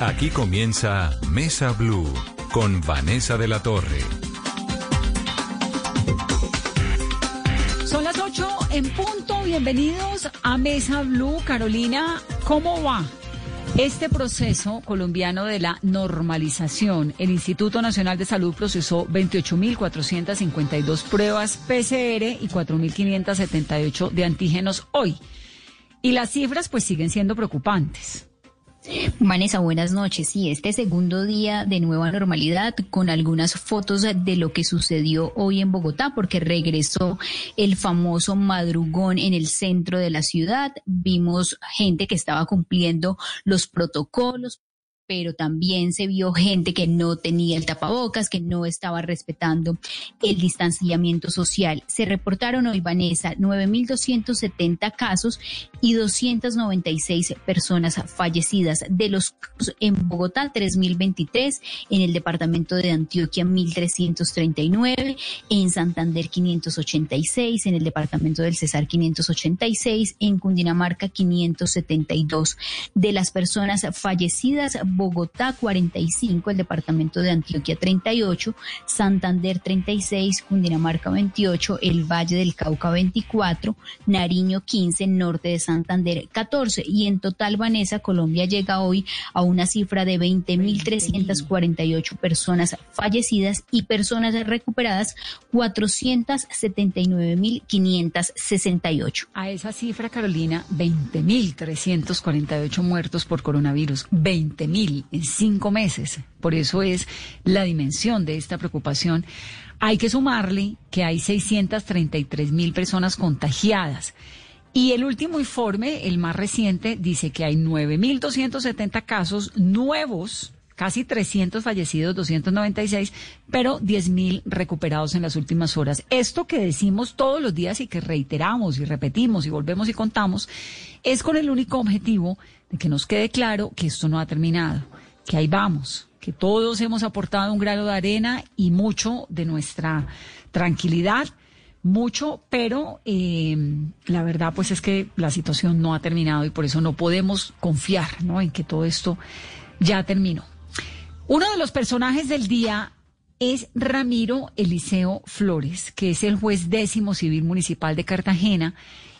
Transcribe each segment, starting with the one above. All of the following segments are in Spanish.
Aquí comienza Mesa Blue con Vanessa de la Torre. Son las 8 en punto. Bienvenidos a Mesa Blue. Carolina, ¿cómo va? Este proceso colombiano de la normalización, el Instituto Nacional de Salud procesó 28.452 pruebas PCR y 4.578 de antígenos hoy. Y las cifras pues siguen siendo preocupantes. Vanessa, buenas noches. Sí, este segundo día de nueva normalidad con algunas fotos de lo que sucedió hoy en Bogotá, porque regresó el famoso madrugón en el centro de la ciudad. Vimos gente que estaba cumpliendo los protocolos pero también se vio gente que no tenía el tapabocas, que no estaba respetando el distanciamiento social. Se reportaron hoy, Vanessa, 9.270 casos y 296 personas fallecidas. De los en Bogotá, 3.023, en el departamento de Antioquia, 1.339, en Santander, 586, en el departamento del Cesar, 586, en Cundinamarca, 572. De las personas fallecidas, Bogotá 45, el departamento de Antioquia 38, Santander 36, Cundinamarca 28, el Valle del Cauca 24, Nariño 15, norte de Santander 14 y en total Vanessa Colombia llega hoy a una cifra de 20.348 personas fallecidas y personas recuperadas 479.568. A esa cifra, Carolina, 20.348 muertos por coronavirus, 20.000 en cinco meses. Por eso es la dimensión de esta preocupación. Hay que sumarle que hay 633 mil personas contagiadas. Y el último informe, el más reciente, dice que hay 9.270 casos nuevos, casi 300 fallecidos, 296, pero 10.000 recuperados en las últimas horas. Esto que decimos todos los días y que reiteramos y repetimos y volvemos y contamos, es con el único objetivo de que nos quede claro que esto no ha terminado, que ahí vamos, que todos hemos aportado un grano de arena y mucho de nuestra tranquilidad, mucho, pero eh, la verdad pues es que la situación no ha terminado y por eso no podemos confiar ¿no? en que todo esto ya terminó. Uno de los personajes del día es Ramiro Eliseo Flores, que es el juez décimo civil municipal de Cartagena.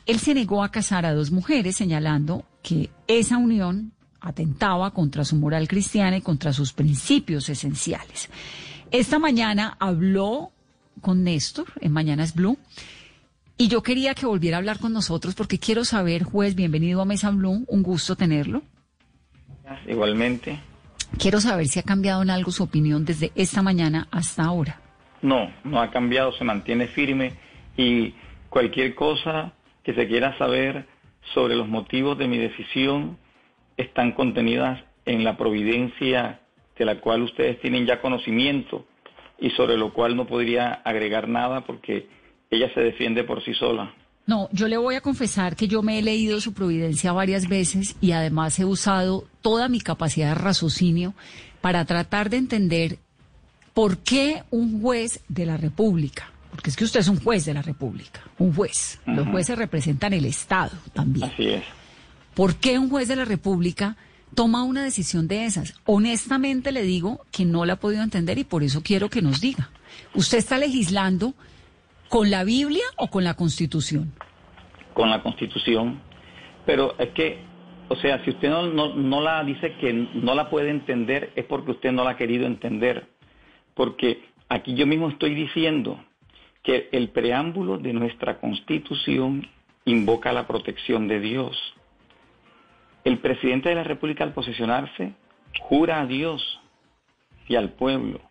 Él se negó a casar a dos mujeres, señalando que esa unión atentaba contra su moral cristiana y contra sus principios esenciales. Esta mañana habló con Néstor, en Mañanas Blue, y yo quería que volviera a hablar con nosotros porque quiero saber, juez, bienvenido a Mesa Blue, un gusto tenerlo. Igualmente. Quiero saber si ha cambiado en algo su opinión desde esta mañana hasta ahora. No, no ha cambiado, se mantiene firme y cualquier cosa que se quiera saber sobre los motivos de mi decisión están contenidas en la providencia de la cual ustedes tienen ya conocimiento y sobre lo cual no podría agregar nada porque ella se defiende por sí sola. No, yo le voy a confesar que yo me he leído su providencia varias veces y además he usado toda mi capacidad de raciocinio para tratar de entender por qué un juez de la República, porque es que usted es un juez de la República, un juez, los jueces representan el Estado también. Así es. ¿Por qué un juez de la República toma una decisión de esas? Honestamente le digo que no la ha podido entender y por eso quiero que nos diga. ¿Usted está legislando ¿Con la Biblia o con la Constitución? Con la Constitución. Pero es que, o sea, si usted no, la dice que no la puede entender, es porque usted no la ha querido entender. Porque aquí yo mismo estoy diciendo que el preámbulo de nuestra Constitución invoca la protección de Dios. El presidente de la República al posesionarse jura a Dios y al pueblo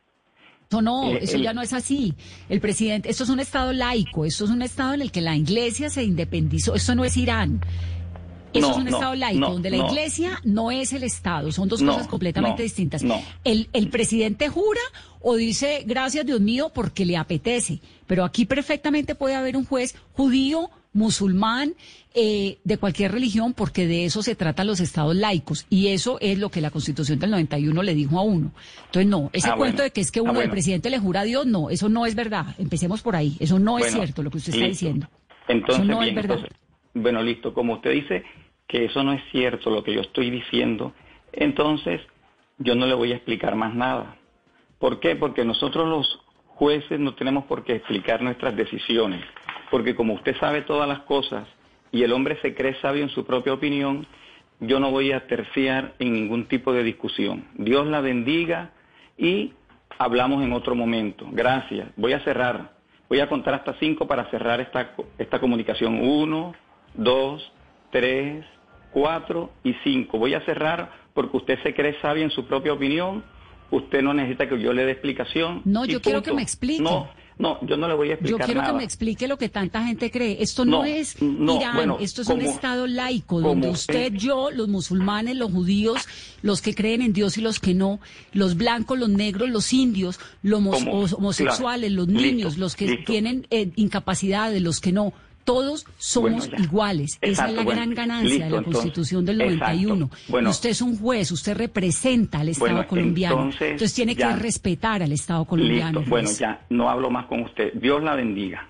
eso no, eh, eso ya no es así. El presidente, esto es un Estado laico, esto es un Estado en el que la Iglesia se independizó, esto no es Irán. Eso es un Estado laico, donde la Iglesia no es el Estado, son dos cosas completamente distintas. El, el presidente jura o dice, gracias Dios mío, porque le apetece, pero aquí perfectamente puede haber un juez judío, musulmán, eh, de cualquier religión, porque de eso se tratan los estados laicos. Y eso es lo que la Constitución del 91 le dijo a uno. Entonces, no, ese ah, cuento de que es que ah, uno, el presidente le jura a Dios, no, eso no es verdad. Empecemos por ahí. Eso no es cierto lo que usted está diciendo. Entonces, no es verdad. bueno, listo. Como usted dice que eso no es cierto lo que yo estoy diciendo, entonces yo no le voy a explicar más nada. ¿Por qué? Porque nosotros los jueces no tenemos por qué explicar nuestras decisiones, porque como usted sabe todas las cosas y el hombre se cree sabio en su propia opinión, yo no voy a terciar en ningún tipo de discusión. Dios la bendiga y hablamos en otro momento. Gracias. Voy a cerrar. Voy a contar hasta cinco para cerrar esta, esta comunicación. Uno, dos, tres, cuatro y cinco. Voy a cerrar porque usted se cree sabio en su propia opinión. Usted no necesita que yo le dé explicación. No, yo quiero que me explique. No, no, yo no le voy a explicar Yo quiero nada. que me explique lo que tanta gente cree. Esto no, No, es no, Irán, bueno, esto es un Estado laico, donde usted, yo, los musulmanes, los judíos, los que creen en Dios y los que no, los blancos, los negros, los indios, los homosexuales, claro, los niños, listo, los que listo. tienen eh, incapacidades, los que no. Todos somos Bueno, iguales. Esa es la bueno, gran ganancia listo, de la entonces, Constitución del exacto. 91. Bueno. usted es un juez, usted representa al Estado colombiano. entonces, tiene ya. que respetar al Estado colombiano. Listo. Bueno, ya no hablo más con usted. Dios la bendiga.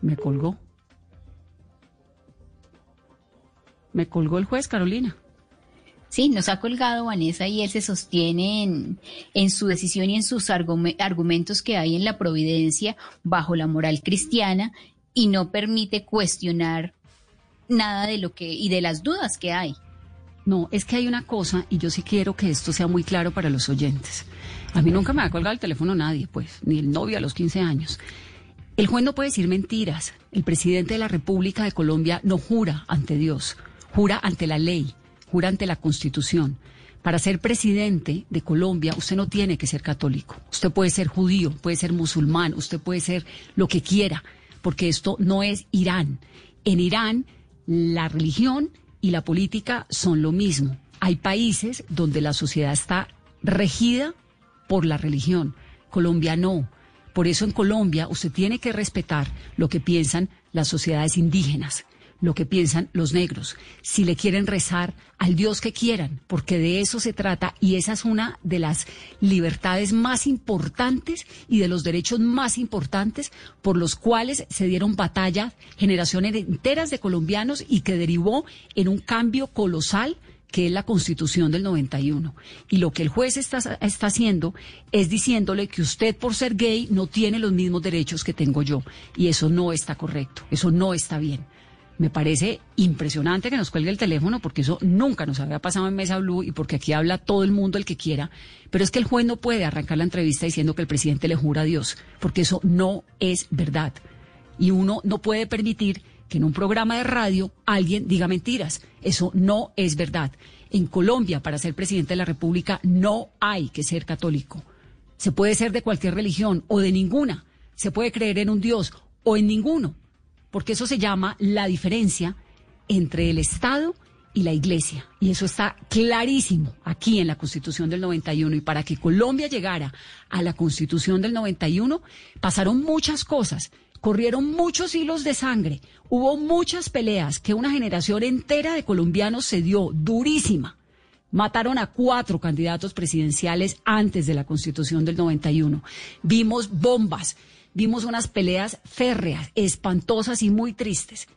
Me colgó. Me colgó el juez, Carolina. Sí, nos ha colgado Vanessa y él se sostiene en, en su decisión y en sus argume- argumentos que hay en la providencia bajo la moral cristiana y no permite cuestionar nada de lo que y de las dudas que hay. No, es que hay una cosa, y yo sí quiero que esto sea muy claro para los oyentes. A mí nunca me ha colgado el teléfono nadie, pues, ni el novio a los 15 años. El juez no puede decir mentiras. El presidente de la República de Colombia no jura ante Dios, jura ante la ley, jura ante la Constitución. Para ser presidente de Colombia, usted no tiene que ser católico. Usted puede ser judío, puede ser musulmán, usted puede ser lo que quiera, porque esto no es Irán. En Irán, la religión y la política son lo mismo. Hay países donde la sociedad está regida por la religión. Colombia no. Por eso en Colombia usted tiene que respetar lo que piensan las sociedades indígenas, lo que piensan los negros, si le quieren rezar al Dios que quieran, porque de eso se trata y esa es una de las libertades más importantes y de los derechos más importantes por los cuales se dieron batalla generaciones enteras de colombianos y que derivó en un cambio colosal que es la constitución del 91. Y lo que el juez está, está haciendo es diciéndole que usted por ser gay no tiene los mismos derechos que tengo yo. Y eso no está correcto, eso no está bien. Me parece impresionante que nos cuelgue el teléfono porque eso nunca nos había pasado en Mesa Blue y porque aquí habla todo el mundo el que quiera. Pero es que el juez no puede arrancar la entrevista diciendo que el presidente le jura a Dios, porque eso no es verdad. Y uno no puede permitir que en un programa de radio alguien diga mentiras. Eso no es verdad. En Colombia, para ser presidente de la República, no hay que ser católico. Se puede ser de cualquier religión o de ninguna. Se puede creer en un Dios o en ninguno. Porque eso se llama la diferencia entre el Estado y la Iglesia. Y eso está clarísimo aquí en la Constitución del 91. Y para que Colombia llegara a la Constitución del 91, pasaron muchas cosas corrieron muchos hilos de sangre, hubo muchas peleas que una generación entera de colombianos se dio durísima. Mataron a cuatro candidatos presidenciales antes de la constitución del 91. Vimos bombas, vimos unas peleas férreas, espantosas y muy tristes.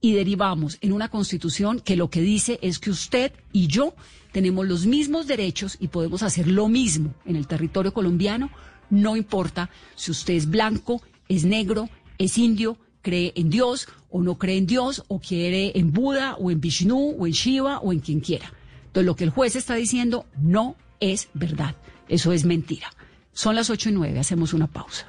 Y derivamos en una constitución que lo que dice es que usted y yo tenemos los mismos derechos y podemos hacer lo mismo en el territorio colombiano, no importa si usted es blanco, es negro, es indio, cree en Dios o no cree en Dios, o quiere en Buda, o en Vishnu, o en Shiva, o en quien quiera. Entonces, lo que el juez está diciendo no es verdad. Eso es mentira. Son las ocho y nueve, hacemos una pausa.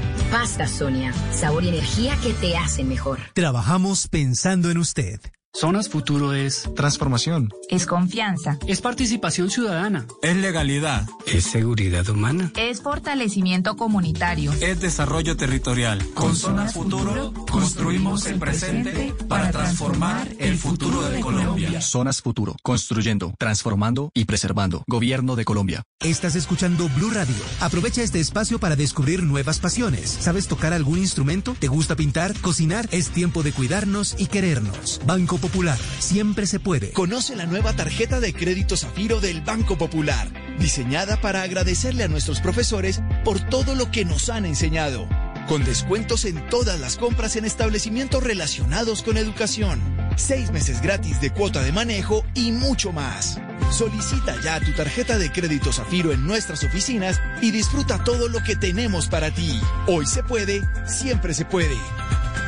Pasta Sonia, sabor y energía que te hacen mejor. Trabajamos pensando en usted. Zonas Futuro es transformación. Es confianza. Es participación ciudadana. Es legalidad. Es seguridad humana. Es fortalecimiento comunitario. Es desarrollo territorial. Con Zonas Futuro construimos el presente para transformar el futuro de Colombia. Zonas Futuro. Construyendo, transformando y preservando. Gobierno de Colombia. Estás escuchando Blue Radio. Aprovecha este espacio para descubrir nuevas pasiones. ¿Sabes tocar algún instrumento? ¿Te gusta pintar? ¿Cocinar? Es tiempo de cuidarnos y querernos. Banco Popular. Siempre se puede. Conoce la nueva tarjeta de crédito Zafiro del Banco Popular, diseñada para agradecerle a nuestros profesores por todo lo que nos han enseñado. Con descuentos en todas las compras en establecimientos relacionados con educación. Seis meses gratis de cuota de manejo y mucho más. Solicita ya tu tarjeta de crédito Zafiro en nuestras oficinas y disfruta todo lo que tenemos para ti. Hoy se puede, siempre se puede.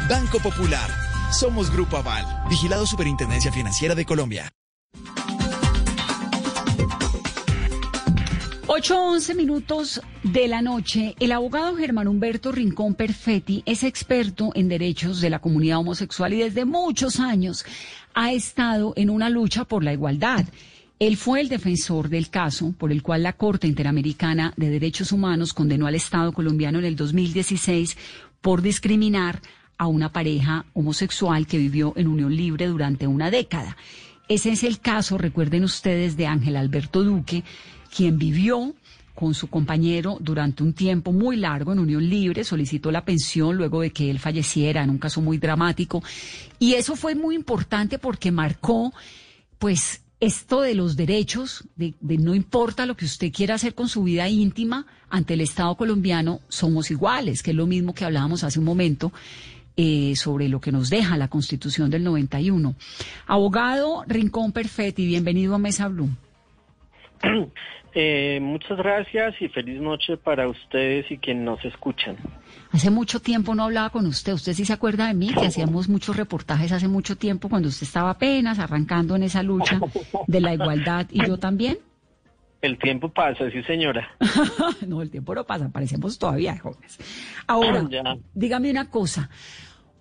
Banco Popular. Somos Grupo Aval, vigilado Superintendencia Financiera de Colombia. 8-11 minutos de la noche. El abogado Germán Humberto Rincón Perfetti es experto en derechos de la comunidad homosexual y desde muchos años ha estado en una lucha por la igualdad. Él fue el defensor del caso por el cual la Corte Interamericana de Derechos Humanos condenó al Estado colombiano en el 2016 por discriminar a una pareja homosexual que vivió en unión libre durante una década. Ese es el caso, recuerden ustedes, de Ángel Alberto Duque, quien vivió con su compañero durante un tiempo muy largo en unión libre, solicitó la pensión luego de que él falleciera en un caso muy dramático. Y eso fue muy importante porque marcó, pues, esto de los derechos, de, no importa lo que usted quiera hacer con su vida íntima, ante el Estado colombiano somos iguales, que es lo mismo que hablábamos hace un momento eh, sobre lo que nos deja la Constitución del 91. Abogado Rincón Perfetti, bienvenido a Mesa Blue. Eh, muchas gracias y feliz noche para ustedes y quienes nos escuchan. Hace mucho tiempo no hablaba con usted. ¿Usted sí se acuerda de mí? Que hacíamos muchos reportajes hace mucho tiempo cuando usted estaba apenas arrancando en esa lucha de la igualdad y yo también. El tiempo pasa, sí señora. no, el tiempo no pasa, parecemos todavía jóvenes. Ahora, dígame una cosa.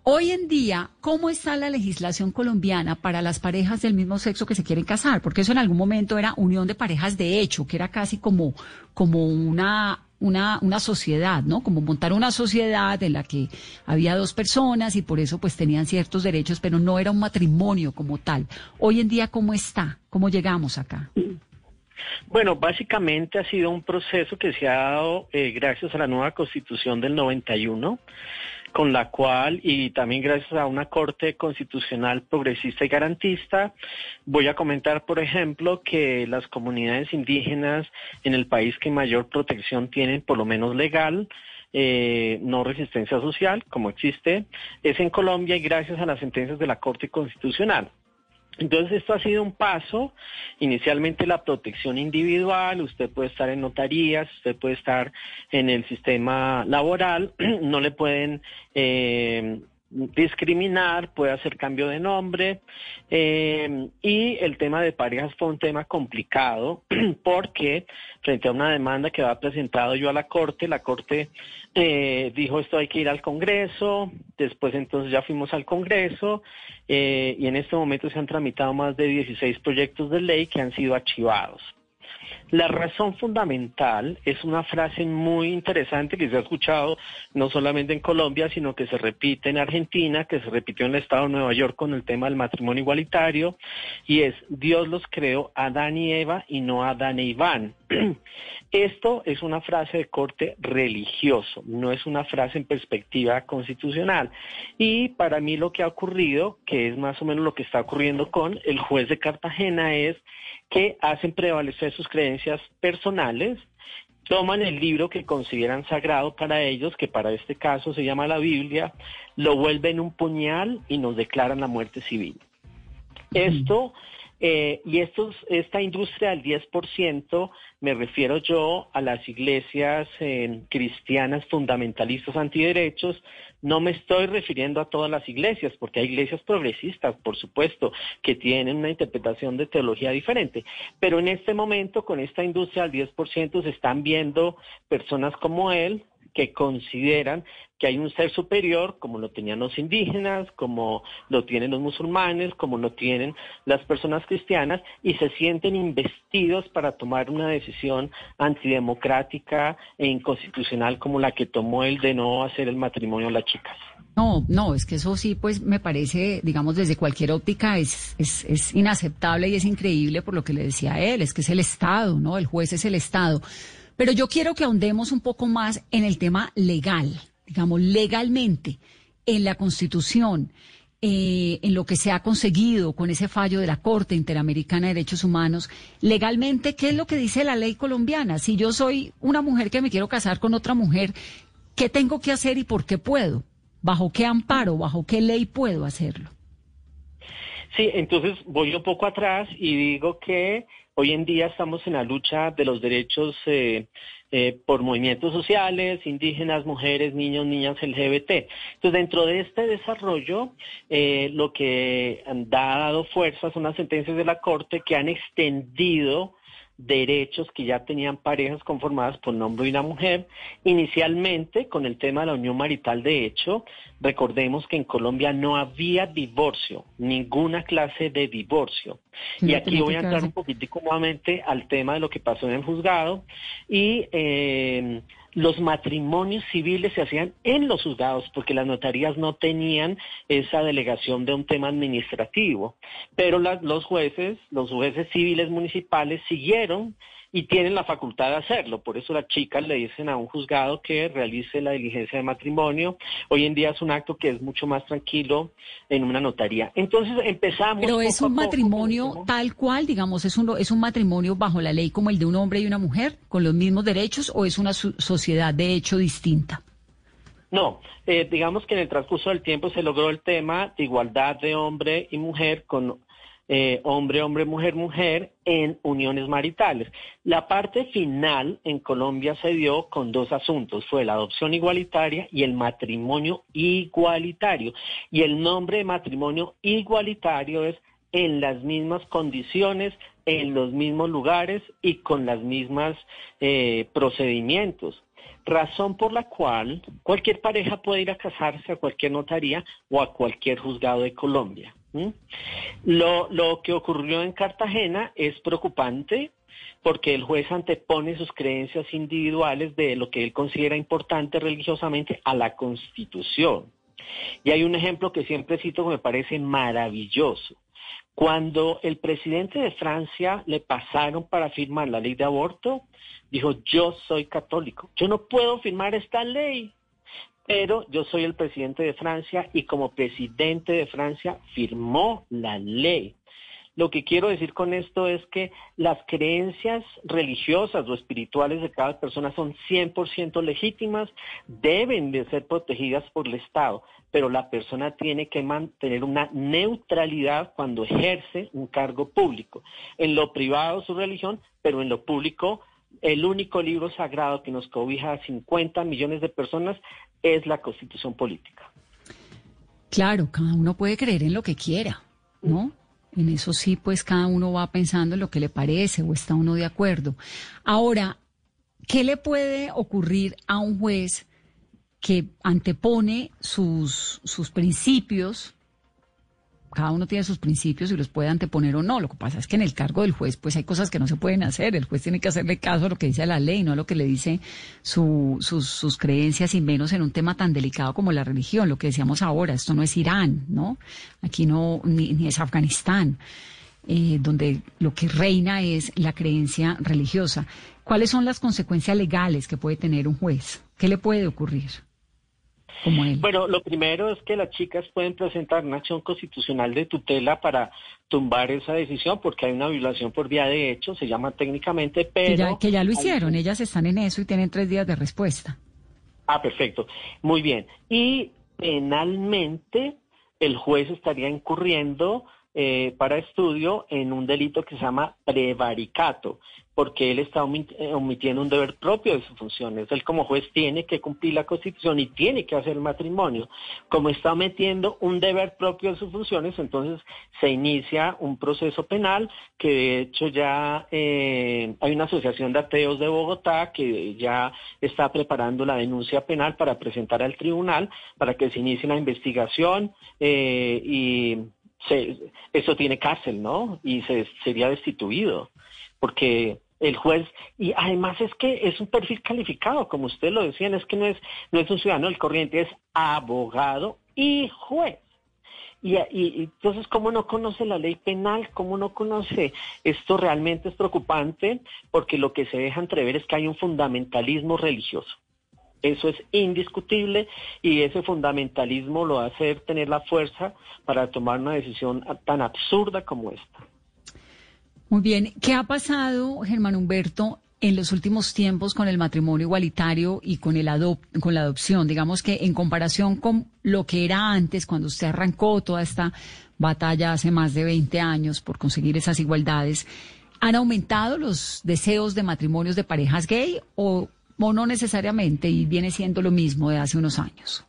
Hoy en día, ¿cómo está la legislación colombiana para las parejas del mismo sexo que se quieren casar? Porque eso en algún momento era unión de parejas de hecho, que era casi como, como una, una, una sociedad, ¿no? Como montar una sociedad en la que había dos personas y por eso pues tenían ciertos derechos, pero no era un matrimonio como tal. Hoy en día, ¿cómo está? ¿Cómo llegamos acá? Bueno, básicamente ha sido un proceso que se ha dado eh, gracias a la nueva constitución del 91 con la cual, y también gracias a una Corte Constitucional progresista y garantista, voy a comentar, por ejemplo, que las comunidades indígenas en el país que mayor protección tienen, por lo menos legal, eh, no resistencia social, como existe, es en Colombia y gracias a las sentencias de la Corte Constitucional. Entonces, esto ha sido un paso. Inicialmente la protección individual, usted puede estar en notarías, usted puede estar en el sistema laboral, no le pueden eh, discriminar, puede hacer cambio de nombre. Eh, y el tema de parejas fue un tema complicado porque frente a una demanda que había presentado yo a la Corte, la Corte eh, dijo esto hay que ir al Congreso, después entonces ya fuimos al Congreso eh, y en este momento se han tramitado más de 16 proyectos de ley que han sido archivados. La razón fundamental es una frase muy interesante que se ha escuchado no solamente en Colombia, sino que se repite en Argentina, que se repitió en el estado de Nueva York con el tema del matrimonio igualitario, y es Dios los creó Adán y Eva y no Adán e Iván. Esto es una frase de corte religioso, no es una frase en perspectiva constitucional. Y para mí lo que ha ocurrido, que es más o menos lo que está ocurriendo con el juez de Cartagena, es que hacen prevalecer sus creencias personales, toman el libro que consideran sagrado para ellos, que para este caso se llama la Biblia, lo vuelven un puñal y nos declaran la muerte civil. Esto eh, y estos, esta industria del 10%, me refiero yo a las iglesias cristianas fundamentalistas antiderechos, no me estoy refiriendo a todas las iglesias, porque hay iglesias progresistas, por supuesto, que tienen una interpretación de teología diferente, pero en este momento con esta industria del 10% se están viendo personas como él, que consideran que hay un ser superior, como lo tenían los indígenas, como lo tienen los musulmanes, como lo tienen las personas cristianas, y se sienten investidos para tomar una decisión antidemocrática e inconstitucional como la que tomó el de no hacer el matrimonio a las chicas. No, no, es que eso sí, pues me parece, digamos, desde cualquier óptica es, es, es inaceptable y es increíble por lo que le decía él, es que es el Estado, ¿no? El juez es el Estado. Pero yo quiero que ahondemos un poco más en el tema legal digamos, legalmente en la Constitución, eh, en lo que se ha conseguido con ese fallo de la Corte Interamericana de Derechos Humanos, legalmente, ¿qué es lo que dice la ley colombiana? Si yo soy una mujer que me quiero casar con otra mujer, ¿qué tengo que hacer y por qué puedo? ¿Bajo qué amparo, bajo qué ley puedo hacerlo? Sí, entonces voy un poco atrás y digo que hoy en día estamos en la lucha de los derechos eh, eh, por movimientos sociales, indígenas, mujeres, niños, niñas LGBT. Entonces, dentro de este desarrollo, eh, lo que ha dado fuerza son las sentencias de la Corte que han extendido derechos que ya tenían parejas conformadas por un hombre y una mujer. Inicialmente, con el tema de la unión marital, de hecho, recordemos que en Colombia no había divorcio, ninguna clase de divorcio. y aquí voy a entrar un poquitico nuevamente al tema de lo que pasó en el juzgado y eh, los matrimonios civiles se hacían en los juzgados porque las notarías no tenían esa delegación de un tema administrativo, pero los jueces, los jueces civiles municipales siguieron y tienen la facultad de hacerlo. Por eso las chicas le dicen a un juzgado que realice la diligencia de matrimonio. Hoy en día es un acto que es mucho más tranquilo en una notaría. Entonces empezamos. Pero es un matrimonio tal cual, digamos, es un, es un matrimonio bajo la ley como el de un hombre y una mujer, con los mismos derechos, o es una sociedad de hecho distinta. No, eh, digamos que en el transcurso del tiempo se logró el tema de igualdad de hombre y mujer con eh, hombre, hombre, mujer, mujer en uniones maritales. La parte final en Colombia se dio con dos asuntos, fue la adopción igualitaria y el matrimonio igualitario. Y el nombre de matrimonio igualitario es en las mismas condiciones, en los mismos lugares y con las mismas eh, procedimientos razón por la cual cualquier pareja puede ir a casarse a cualquier notaría o a cualquier juzgado de Colombia. Lo, lo que ocurrió en Cartagena es preocupante porque el juez antepone sus creencias individuales de lo que él considera importante religiosamente a la constitución. Y hay un ejemplo que siempre cito que me parece maravilloso. Cuando el presidente de Francia le pasaron para firmar la ley de aborto, dijo, yo soy católico, yo no puedo firmar esta ley pero yo soy el presidente de Francia y como presidente de Francia firmó la ley. Lo que quiero decir con esto es que las creencias religiosas o espirituales de cada persona son 100% legítimas, deben de ser protegidas por el Estado, pero la persona tiene que mantener una neutralidad cuando ejerce un cargo público. En lo privado su religión, pero en lo público el único libro sagrado que nos cobija a 50 millones de personas es la constitución política. Claro, cada uno puede creer en lo que quiera, ¿no? En eso sí, pues cada uno va pensando en lo que le parece o está uno de acuerdo. Ahora, ¿qué le puede ocurrir a un juez que antepone sus, sus principios cada uno tiene sus principios y los puede anteponer o no. Lo que pasa es que en el cargo del juez, pues hay cosas que no se pueden hacer. El juez tiene que hacerle caso a lo que dice la ley, no a lo que le dice sus, sus, creencias y menos en un tema tan delicado como la religión. Lo que decíamos ahora, esto no es Irán, ¿no? Aquí no, ni, es Afganistán, eh, donde lo que reina es la creencia religiosa. ¿Cuáles son las consecuencias legales que puede tener un juez? ¿Qué le puede ocurrir? Bueno, lo primero es que las chicas pueden presentar una acción constitucional de tutela para tumbar esa decisión porque hay una violación por vía de hecho, se llama técnicamente, pero... Que ya, lo hicieron, ellas están en eso y tienen tres días de respuesta. Ah, perfecto. Muy bien. Y penalmente el juez estaría incurriendo eh, para estudio en un delito que se llama prevaricato, porque él está eh, omitiendo un deber propio de sus funciones. Él como juez tiene que cumplir la Constitución y tiene que hacer matrimonio. Como está omitiendo un deber propio de sus funciones, entonces se inicia un proceso penal que de hecho ya eh, hay una asociación de ateos de Bogotá que ya está preparando la denuncia penal para presentar al tribunal para que se inicie la investigación y eso tiene cárcel, ¿no? Y se sería destituido, porque el juez, y además es que es un perfil calificado, como ustedes lo decían, es que no es, no es un ciudadano del corriente, es abogado y juez. Y, y, entonces, ¿cómo no conoce la ley penal? ¿Cómo no conoce? Esto realmente es preocupante porque lo que se deja entrever es que hay un fundamentalismo religioso. Eso es indiscutible y ese fundamentalismo lo hace tener la fuerza para tomar una decisión tan absurda como esta. Muy bien, ¿qué ha pasado, Germán Humberto, en los últimos tiempos con el matrimonio igualitario y con, el con la adopción? Digamos que en comparación con lo que era antes, cuando usted arrancó toda esta batalla hace más de 20 años por conseguir esas igualdades, ¿han aumentado los deseos de matrimonios de parejas gay o o no necesariamente y viene siendo lo mismo de hace unos años?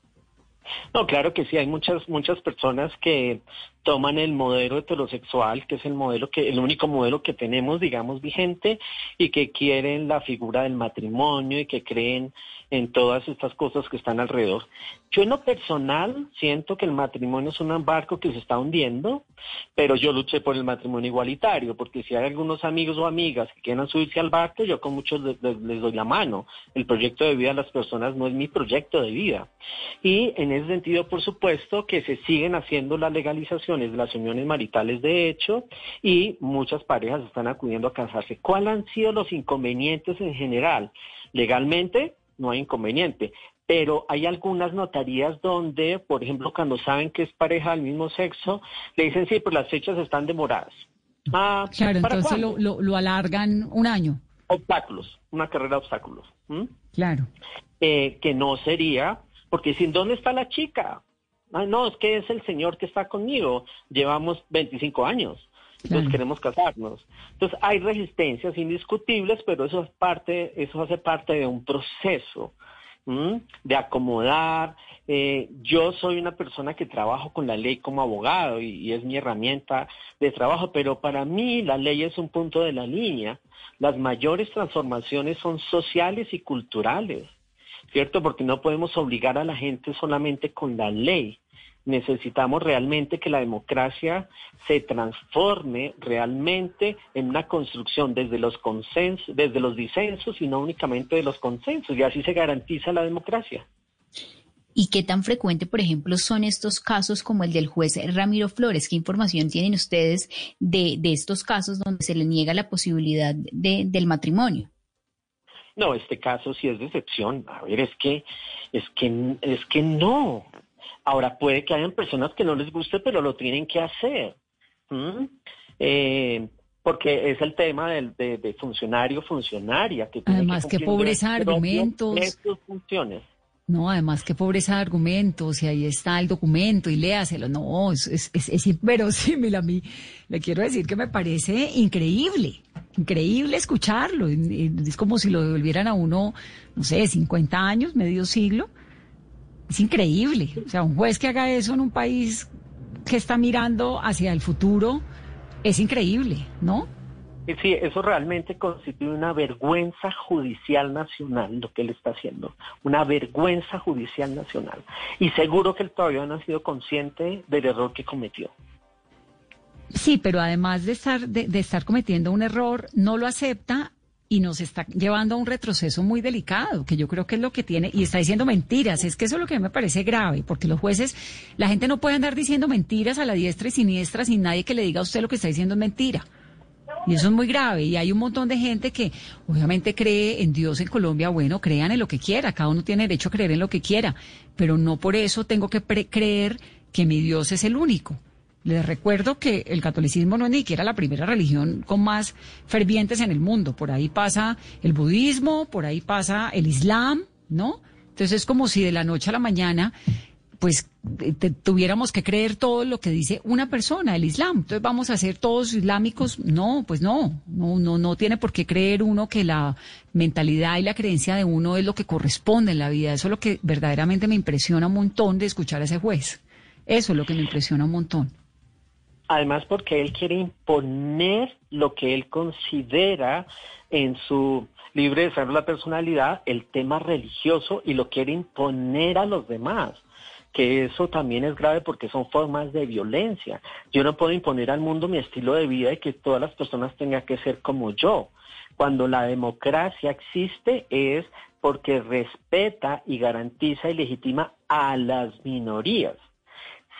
No, claro que sí, hay muchas muchas personas que toman el modelo heterosexual, que es el modelo que el único modelo que tenemos, digamos, vigente y que quieren la figura del matrimonio y que creen en todas estas cosas que están alrededor. Yo en lo personal siento que el matrimonio es un barco que se está hundiendo, pero yo luché por el matrimonio igualitario, porque si hay algunos amigos o amigas que quieran subirse al barco, yo con muchos les, doy la mano. El proyecto de vida de las personas no es mi proyecto de vida. Y en ese sentido, por supuesto, que se siguen haciendo las legalizaciones de las uniones maritales de hecho y muchas parejas están acudiendo a casarse. ¿Cuáles han sido los inconvenientes en general? Legalmente, no hay inconveniente. Pero hay algunas notarías donde, por ejemplo, cuando saben que es pareja del mismo sexo, le dicen, sí, pues las fechas están demoradas. Ah, claro, entonces lo, lo, alargan un año. Obstáculos, una carrera de obstáculos. Claro. Eh, que no sería, porque sin dónde está la chica. no, es que es el señor que está conmigo. Llevamos 25 años entonces queremos casarnos. Entonces hay resistencias indiscutibles, pero eso es parte, eso hace parte de un proceso de acomodar. Eh, yo soy una persona que trabajo con la ley como abogado y, es mi herramienta de trabajo, pero para mí la ley es un punto de la línea. Las mayores transformaciones son sociales y culturales, ¿cierto? Porque no podemos obligar a la gente solamente con la ley necesitamos realmente que la democracia se transforme realmente en una construcción desde los consensos, desde los disensos y no únicamente de los consensos, y así se garantiza la democracia. ¿Y qué tan frecuente, por ejemplo, son estos casos como el del juez Ramiro Flores? ¿Qué información tienen ustedes de, estos casos donde se le niega la posibilidad de, del matrimonio? No, este caso sí es de excepción. A ver, es que, es que, es que no. Ahora, puede que hayan personas que no les guste, pero lo tienen que hacer. Eh, porque es el tema del, de, funcionario, funcionaria. Que Además, qué pobreza de argumentos. funciones. No, además, qué pobreza de argumentos, y ahí está el documento, y léaselo. No, es, es, es inverosímil a mí. Le quiero decir que me parece increíble, increíble escucharlo. Es como si lo devolvieran a uno, no sé, 50 años, medio siglo. Es increíble. O sea, un juez que haga eso en un país que está mirando hacia el futuro es increíble, ¿no? Sí, eso realmente constituye una vergüenza judicial nacional, lo que él está haciendo, una vergüenza judicial nacional. Y seguro que él todavía no ha sido consciente del error que cometió. Sí, pero además de estar, de estar cometiendo un error, no lo acepta y nos está llevando a un retroceso muy delicado, que yo creo que es lo que tiene, y está diciendo mentiras. Es que eso es lo que me parece grave, porque los jueces, la gente no puede andar diciendo mentiras a la diestra y siniestra sin nadie que le diga a usted lo que está diciendo es mentira. Y eso es muy grave. Y hay un montón de gente que obviamente cree en Dios en Colombia. Bueno, crean en lo que quiera. Cada uno tiene derecho a creer en lo que quiera. Pero no por eso tengo que creer que mi Dios es el único. Les recuerdo que el catolicismo no es ni siquiera la primera religión con más fervientes en el mundo. Por ahí pasa el budismo, por ahí pasa el islam, ¿no? Entonces es como si de la noche a la mañana pues tuviéramos que creer todo lo que dice una persona, el Islam. Entonces vamos a ser todos islámicos. No, pues no, no, no, no tiene por qué creer uno que la mentalidad y la creencia de uno es lo que corresponde en la vida. Eso es lo que verdaderamente me impresiona un montón de escuchar a ese juez. Eso es lo que me impresiona un montón. Además porque él quiere imponer lo que él considera en su libre desarrollo de la personalidad, el tema religioso, y lo quiere imponer a los demás que eso también es grave porque son formas de violencia. Yo no puedo imponer al mundo mi estilo de vida y que todas las personas tengan que ser como yo. Cuando la democracia existe es porque respeta y garantiza y legitima a las minorías.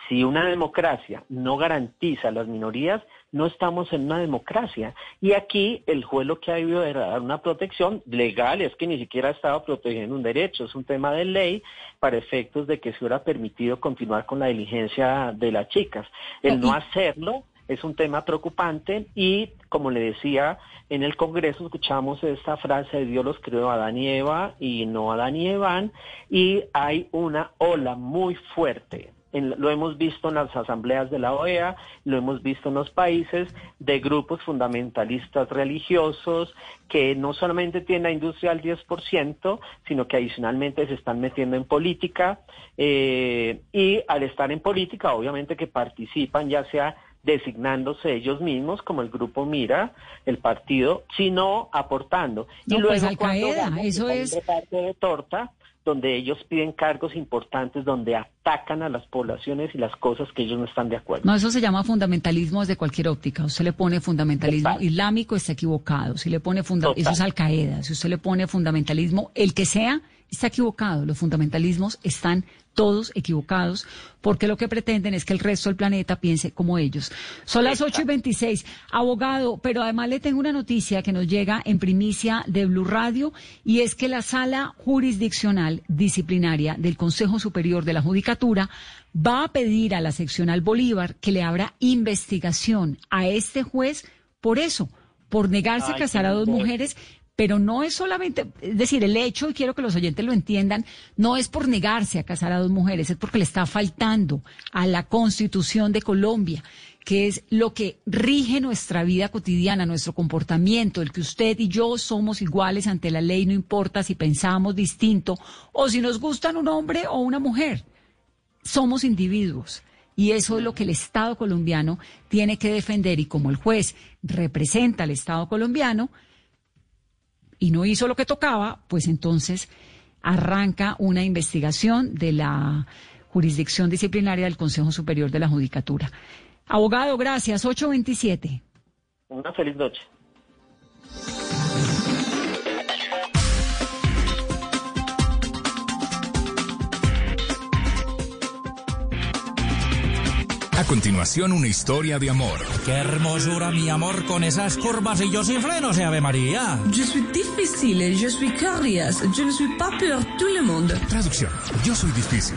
Si una democracia no garantiza a las minorías, no estamos en una democracia. Y aquí el juez lo que ha debido era dar una protección legal, es que ni siquiera ha estado protegiendo un derecho, es un tema de ley para efectos de que se hubiera permitido continuar con la diligencia de las chicas. El no hacerlo es un tema preocupante y, como le decía, en el Congreso escuchamos esta frase de Dios los creó a Adán y Eva y no a Adán y Eva, y hay una ola muy fuerte lo hemos visto en las asambleas de la OEA, lo hemos visto en los países de grupos fundamentalistas religiosos que no solamente tienen la industria al 10%, sino que adicionalmente se están metiendo en política eh, y al estar en política, obviamente que participan ya sea designándose ellos mismos como el grupo Mira, el partido, sino aportando. y pues, luego cuando eso es parte de torta, donde ellos piden cargos importantes, donde atacan a las poblaciones y las cosas que ellos no están de acuerdo. No, eso se llama fundamentalismo desde cualquier óptica. Usted le pone fundamentalismo islámico, está equivocado. Si le pone eso es Al Qaeda. Si usted le pone fundamentalismo, el que sea, está equivocado. Los fundamentalismos están todos equivocados, porque lo que pretenden es que el resto del planeta piense como ellos. Son las 8 y 26. Abogado, pero además le tengo una noticia que nos llega en primicia de Blue Radio, y es que la Sala Jurisdiccional Disciplinaria del Consejo Superior de la Judicatura va a pedir a la seccional Bolívar que le abra investigación a este juez por eso, por negarse a casar a dos mujeres pero no es solamente, es decir, el hecho, y quiero que los oyentes lo entiendan, no es por negarse a casar a dos mujeres, es porque le está faltando a la constitución de Colombia, que es lo que rige nuestra vida cotidiana, nuestro comportamiento, el que usted y yo somos iguales ante la ley, no importa si pensamos distinto o si nos gustan un hombre o una mujer. Somos individuos. Y eso es lo que el Estado colombiano tiene que defender. Y como el juez representa al Estado colombiano, y no hizo lo que tocaba, pues entonces arranca una investigación de la jurisdicción disciplinaria del Consejo Superior de la Judicatura. Abogado, gracias. 827. Una feliz noche. A continuación, una historia de amor. Qué hermosura, mi amor, con esas curvas y yo sin frenos, Ave María. Je suis difficile, je suis curious, je ne suis pas pour tout le monde. Traducción. Yo soy difícil,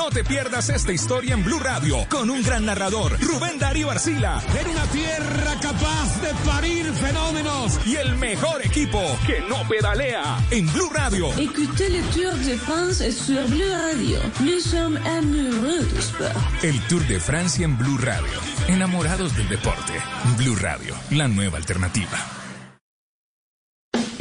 te pierdas esta historia en Blue Radio con un gran narrador, Rubén Darío Arcila. En una tierra capaz de parir fenómenos. Y el mejor equipo que no pedalea en Blue Radio. Écoutez le Tour de France sur Blue Radio. Nous sommes amoureux du sport. El Tour de Francia en Blue Radio. Enamorados del deporte. Blue Radio, la nueva alternativa.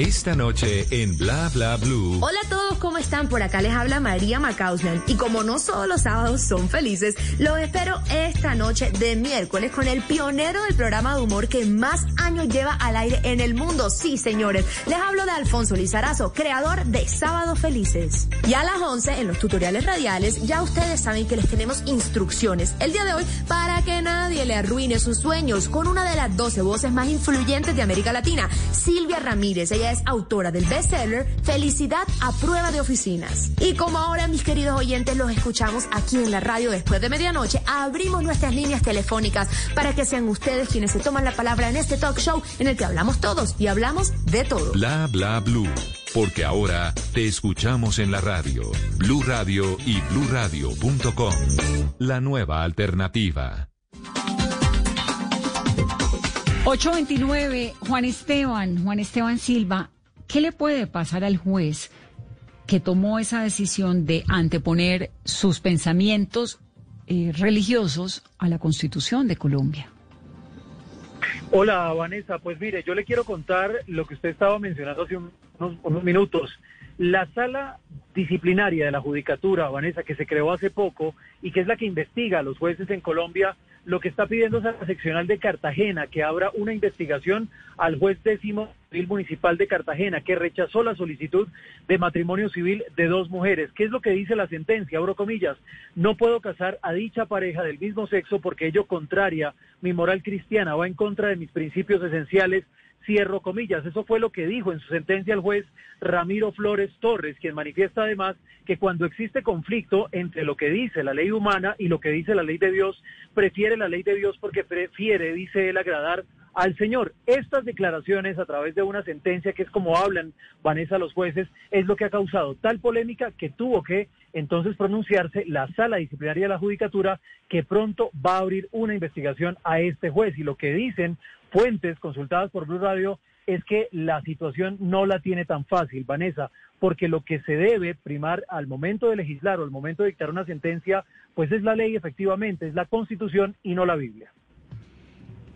Esta noche en Bla Bla Blue. Hola a todos, ¿cómo están? Por acá les habla María Macausland. Y como no solo los sábados son felices, los espero esta noche de miércoles con el pionero del programa de humor que más años lleva al aire en el mundo. Sí, señores. Les hablo de Alfonso Lizarazo, creador de Sábados Felices. Y a las 11, en los tutoriales radiales, ya ustedes saben que les tenemos instrucciones el día de hoy para que nadie le arruine sus sueños con una de las 12 voces más influyentes de América Latina, Silvia Ramírez. Ella es autora del bestseller Felicidad a prueba de oficinas. Y como ahora, mis queridos oyentes, los escuchamos aquí en la radio después de medianoche, abrimos nuestras líneas telefónicas para que sean ustedes quienes se toman la palabra en este talk show en el que hablamos todos y hablamos de todo. Bla bla blue, porque ahora te escuchamos en la radio. Blue Radio y bluradio.com. La nueva alternativa. 829, Juan Esteban, Juan Esteban Silva, ¿qué le puede pasar al juez que tomó esa decisión de anteponer sus pensamientos eh, religiosos a la Constitución de Colombia? Hola, Vanessa. Pues mire, yo le quiero contar lo que usted estaba mencionando hace unos, unos minutos. La sala disciplinaria de la Judicatura, Vanessa, que se creó hace poco y que es la que investiga a los jueces en Colombia, lo que está pidiendo es a la seccional de Cartagena que abra una investigación al juez décimo civil municipal de Cartagena que rechazó la solicitud de matrimonio civil de dos mujeres. ¿Qué es lo que dice la sentencia? Abro comillas, no puedo casar a dicha pareja del mismo sexo porque ello contraria mi moral cristiana, va en contra de mis principios esenciales Cierro comillas. Eso fue lo que dijo en su sentencia el juez Ramiro Flores Torres, quien manifiesta además que cuando existe conflicto entre lo que dice la ley humana y lo que dice la ley de Dios, prefiere la ley de Dios porque prefiere, dice él, agradar al Señor. Estas declaraciones a través de una sentencia, que es como hablan Vanessa los jueces, es lo que ha causado tal polémica que tuvo que entonces pronunciarse la sala disciplinaria de la Judicatura que pronto va a abrir una investigación a este juez. Y lo que dicen fuentes consultadas por Blue Radio es que la situación no la tiene tan fácil, Vanessa, porque lo que se debe primar al momento de legislar o al momento de dictar una sentencia, pues es la ley efectivamente, es la constitución y no la Biblia.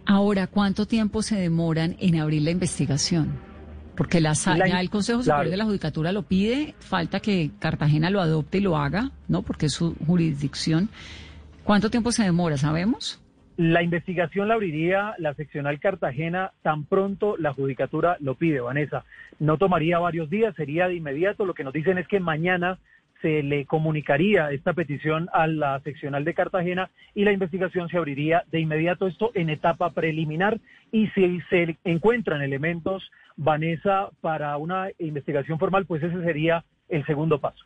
Ahora, ¿cuánto tiempo se demoran en abrir la investigación? Porque la, ya el Consejo Superior de la Judicatura lo pide, falta que Cartagena lo adopte y lo haga, ¿no? Porque es su jurisdicción. ¿Cuánto tiempo se demora, sabemos? La investigación la abriría la seccional Cartagena tan pronto la judicatura lo pide, Vanessa. No tomaría varios días, sería de inmediato. Lo que nos dicen es que mañana se le comunicaría esta petición a la seccional de Cartagena y la investigación se abriría de inmediato, esto en etapa preliminar. Y si se encuentran elementos, Vanessa, para una investigación formal, pues ese sería el segundo paso.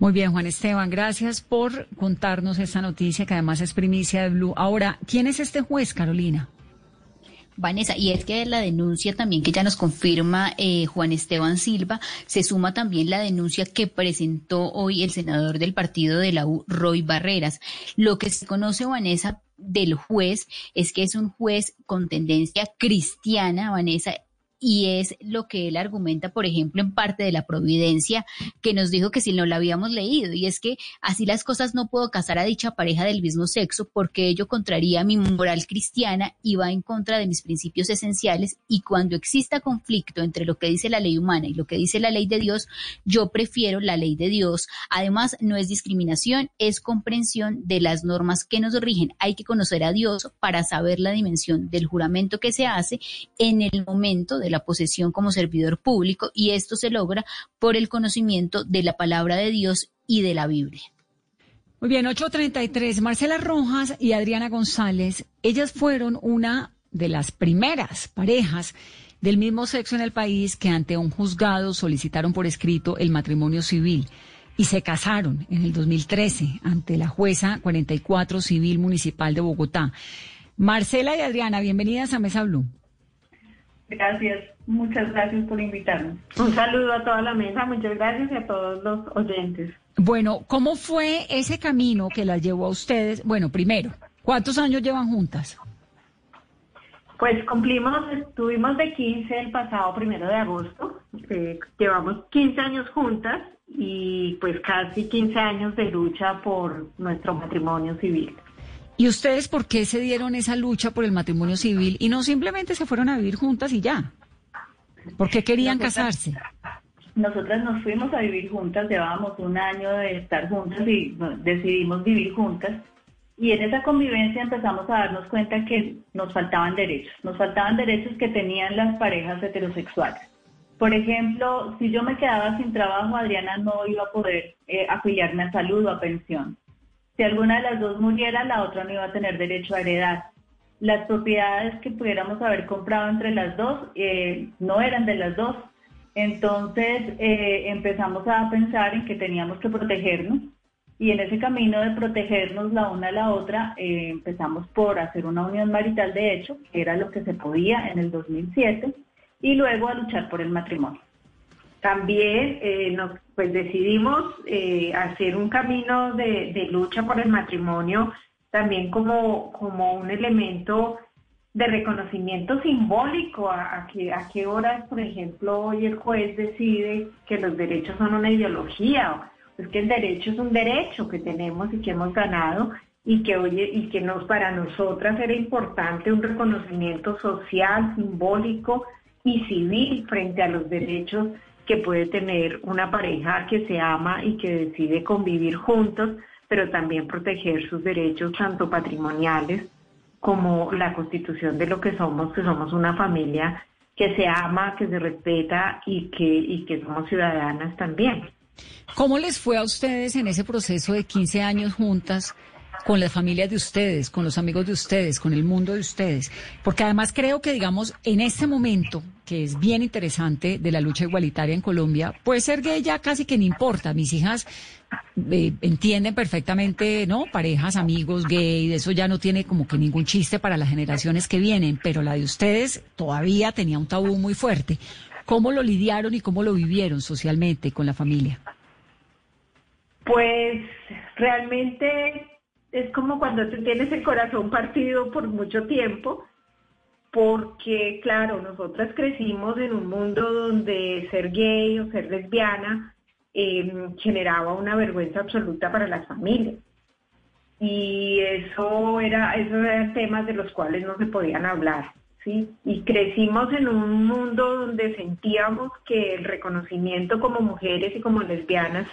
Muy bien, Juan Esteban, gracias por contarnos esta noticia que además es primicia de Blue. Ahora, ¿quién es este juez, Carolina? Vanessa, y es que la denuncia también que ya nos confirma eh, Juan Esteban Silva, se suma también la denuncia que presentó hoy el senador del partido de la U, Roy Barreras. Lo que se conoce, Vanessa, del juez es que es un juez con tendencia cristiana, Vanessa, y es lo que él argumenta, por ejemplo, en parte de la providencia, que nos dijo que si no la habíamos leído, y es que así las cosas no puedo casar a dicha pareja del mismo sexo porque ello contraría mi moral cristiana y va en contra de mis principios esenciales, y cuando exista conflicto entre lo que dice la ley humana y lo que dice la ley de Dios, yo prefiero la ley de Dios. Además, no es discriminación, es comprensión de las normas que nos rigen. Hay que conocer a Dios para saber la dimensión del juramento que se hace en el momento de posesión como servidor público y esto se logra por el conocimiento de la palabra de Dios y de la Biblia. Muy bien, 833. Marcela Rojas y Adriana González, ellas fueron una de las primeras parejas del mismo sexo en el país que ante un juzgado solicitaron por escrito el matrimonio civil y se casaron en el 2013 ante la jueza 44 Civil Municipal de Bogotá. Marcela y Adriana, bienvenidas a Mesa Blue. Gracias, muchas gracias por invitarnos. Un saludo a toda la mesa, muchas gracias y a todos los oyentes. Bueno, ¿cómo fue ese camino que las llevó a ustedes? Bueno, primero, ¿cuántos años llevan juntas? Pues cumplimos, estuvimos de 15 el pasado primero de agosto, eh, llevamos 15 años juntas y pues casi 15 años de lucha por nuestro matrimonio civil. ¿Y ustedes por qué se dieron esa lucha por el matrimonio civil y no simplemente se fueron a vivir juntas y ya? ¿Por qué querían casarse? Nosotras nos fuimos a vivir juntas, llevábamos un año de estar juntas y decidimos vivir juntas. Y en esa convivencia empezamos a darnos cuenta que nos faltaban derechos, nos faltaban derechos que tenían las parejas heterosexuales. Por ejemplo, si yo me quedaba sin trabajo, Adriana no iba a poder eh, afiliarme a salud o a pensión. Si alguna de las dos muriera, la otra no iba a tener derecho a heredar. las propiedades que pudiéramos haber comprado entre las dos eh, no eran de las dos. Entonces eh, empezamos a pensar en que teníamos que protegernos y en ese camino de protegernos la una a la otra eh, empezamos por hacer una unión marital de hecho, que era lo que se podía en el 2007, y luego a luchar por el matrimonio. También nos, pues decidimos hacer un camino de, lucha por el matrimonio también como, como un elemento de reconocimiento simbólico a, que, a qué horas, por ejemplo, hoy el juez decide que los derechos son una ideología, es que el derecho es un derecho que tenemos y que hemos ganado y que oye y que nos para nosotras era importante un reconocimiento social, simbólico y civil frente a los derechos que puede tener una pareja que se ama y que decide convivir juntos, pero también proteger sus derechos tanto patrimoniales como la constitución de lo que somos, que somos una familia que se ama, que se respeta y que, y que somos ciudadanas también. ¿Cómo les fue a ustedes en ese proceso de 15 años juntas? Con las familias de ustedes, con los amigos de ustedes, con el mundo de ustedes. Porque además creo que, digamos, en este momento, que es bien interesante de la lucha igualitaria en Colombia, puede ser gay ya casi que no importa. Mis hijas eh, entienden perfectamente, ¿no? Parejas, amigos, gay, eso ya no tiene como que ningún chiste para las generaciones que vienen, pero la de ustedes todavía tenía un tabú muy fuerte. ¿Cómo lo lidiaron y cómo lo vivieron socialmente con la familia? Pues realmente es como cuando tú tienes el corazón partido por mucho tiempo, porque claro, nosotras crecimos en un mundo donde ser gay o ser lesbiana em, generaba una vergüenza absoluta para las familias. Y eso era, esos eran temas de los cuales no se podían hablar. ¿sí? Y crecimos en un mundo donde sentíamos que el reconocimiento como mujeres y como lesbianas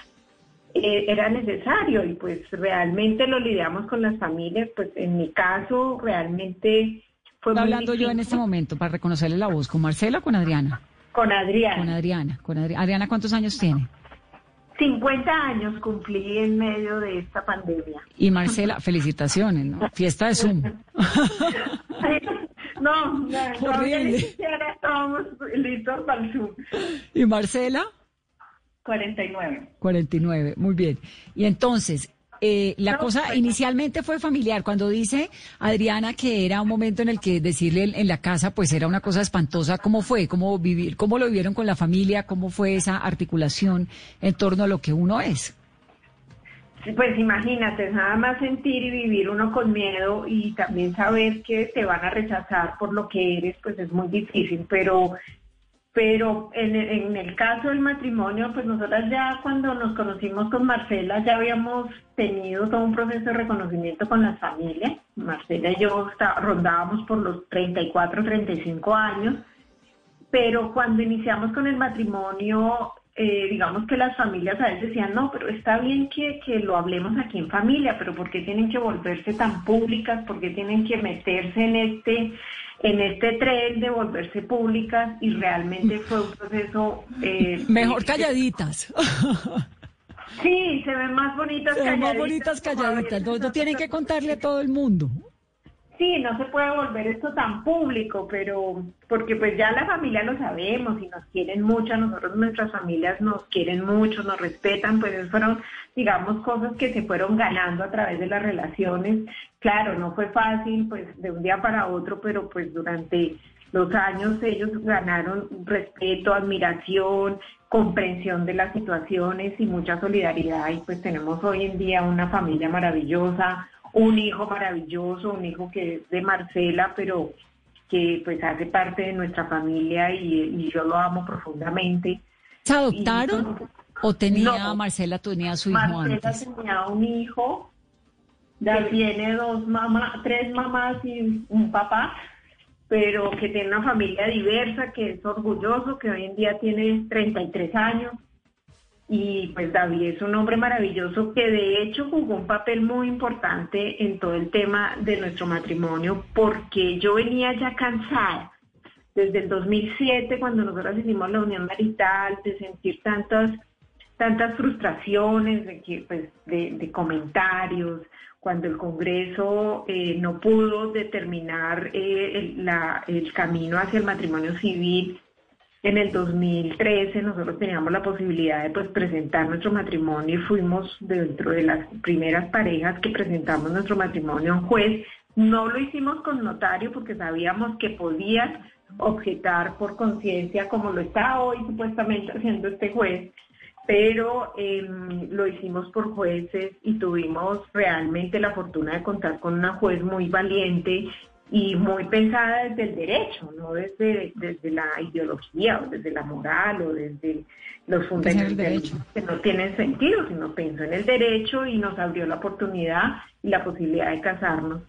eh, era necesario y pues realmente lo lidiamos con las familias, pues en mi caso realmente fue Estoy hablando yo en este momento para reconocerle la voz, ¿con Marcela o con Adriana? Con Adriana. Con Adriana, con Adriana. Adriana, ¿cuántos años tiene? 50 años cumplí en medio de esta pandemia. Y Marcela, felicitaciones, ¿no? Fiesta de Zoom. no, no, no, estábamos listos para el Zoom. ¿Y Marcela? 49. 49, muy bien. Y entonces, eh, la cosa pues, inicialmente fue familiar. Cuando dice Adriana que era un momento en el que decirle en la casa, pues era una cosa espantosa. ¿Cómo fue? ¿Cómo vivir? ¿Cómo lo vivieron con la familia? ¿Cómo fue esa articulación en torno a lo que uno es? Pues imagínate, nada más sentir y vivir uno con miedo y también saber que te van a rechazar por lo que eres, pues es muy difícil, pero pero en, en, el caso del matrimonio, pues nosotras ya cuando nos conocimos con Marcela ya habíamos tenido todo un proceso de reconocimiento con las familias. Marcela y yo rondábamos por los 34, 35 años, pero cuando iniciamos con el matrimonio, eh, digamos que las familias a veces decían, no, pero está bien que, que lo hablemos aquí en familia, pero ¿por qué tienen que volverse tan públicas? ¿Por qué tienen que meterse en este en este tren de volverse públicas y realmente fue un proceso... Eh, Mejor calladitas. Sí, se ven más bonitas se ven más bonitas calladitas, no, tienen que contarle a todo el mundo. Sí, no se puede volver esto tan público, pero porque pues ya la familia lo sabemos y nos quieren mucho, nosotros nuestras familias nos quieren mucho, nos respetan, pues fueron, digamos, cosas que se fueron ganando a través de las relaciones. Claro, no fue fácil, pues de un día para otro, pero pues durante los años ellos ganaron respeto, admiración, comprensión de las situaciones y mucha solidaridad y pues tenemos hoy en día una familia maravillosa, un hijo maravilloso, un hijo que es de Marcela, pero que pues hace parte de nuestra familia y, yo lo amo profundamente. ¿Se adoptaron o tenía Marcela tenía su hijo Marcela tenía un hijo, tiene dos mamás, tres mamás y un papá, pero que tiene una familia diversa, que es orgulloso, que hoy en día tiene 33 años y pues David es un hombre maravilloso que de hecho jugó un papel muy importante en todo el tema de nuestro matrimonio porque yo venía ya cansada desde el 2007 cuando nosotros hicimos la unión marital de sentir tantas tantas frustraciones de que pues de, comentarios cuando el Congreso eh, no pudo determinar eh, el camino hacia el matrimonio civil, en el 2013 nosotros teníamos la posibilidad de pues, presentar nuestro matrimonio y fuimos dentro de las primeras parejas que presentamos nuestro matrimonio a un juez. No lo hicimos con notario porque sabíamos que podías objetar por conciencia como lo está hoy supuestamente haciendo este juez pero em, lo hicimos por jueces y tuvimos realmente la fortuna de contar con una juez muy valiente y muy pensada desde el derecho, no desde, desde la ideología o desde la moral o desde los fundamentos que no tienen sentido, sino pensó en el derecho y nos abrió la oportunidad y la posibilidad de casarnos.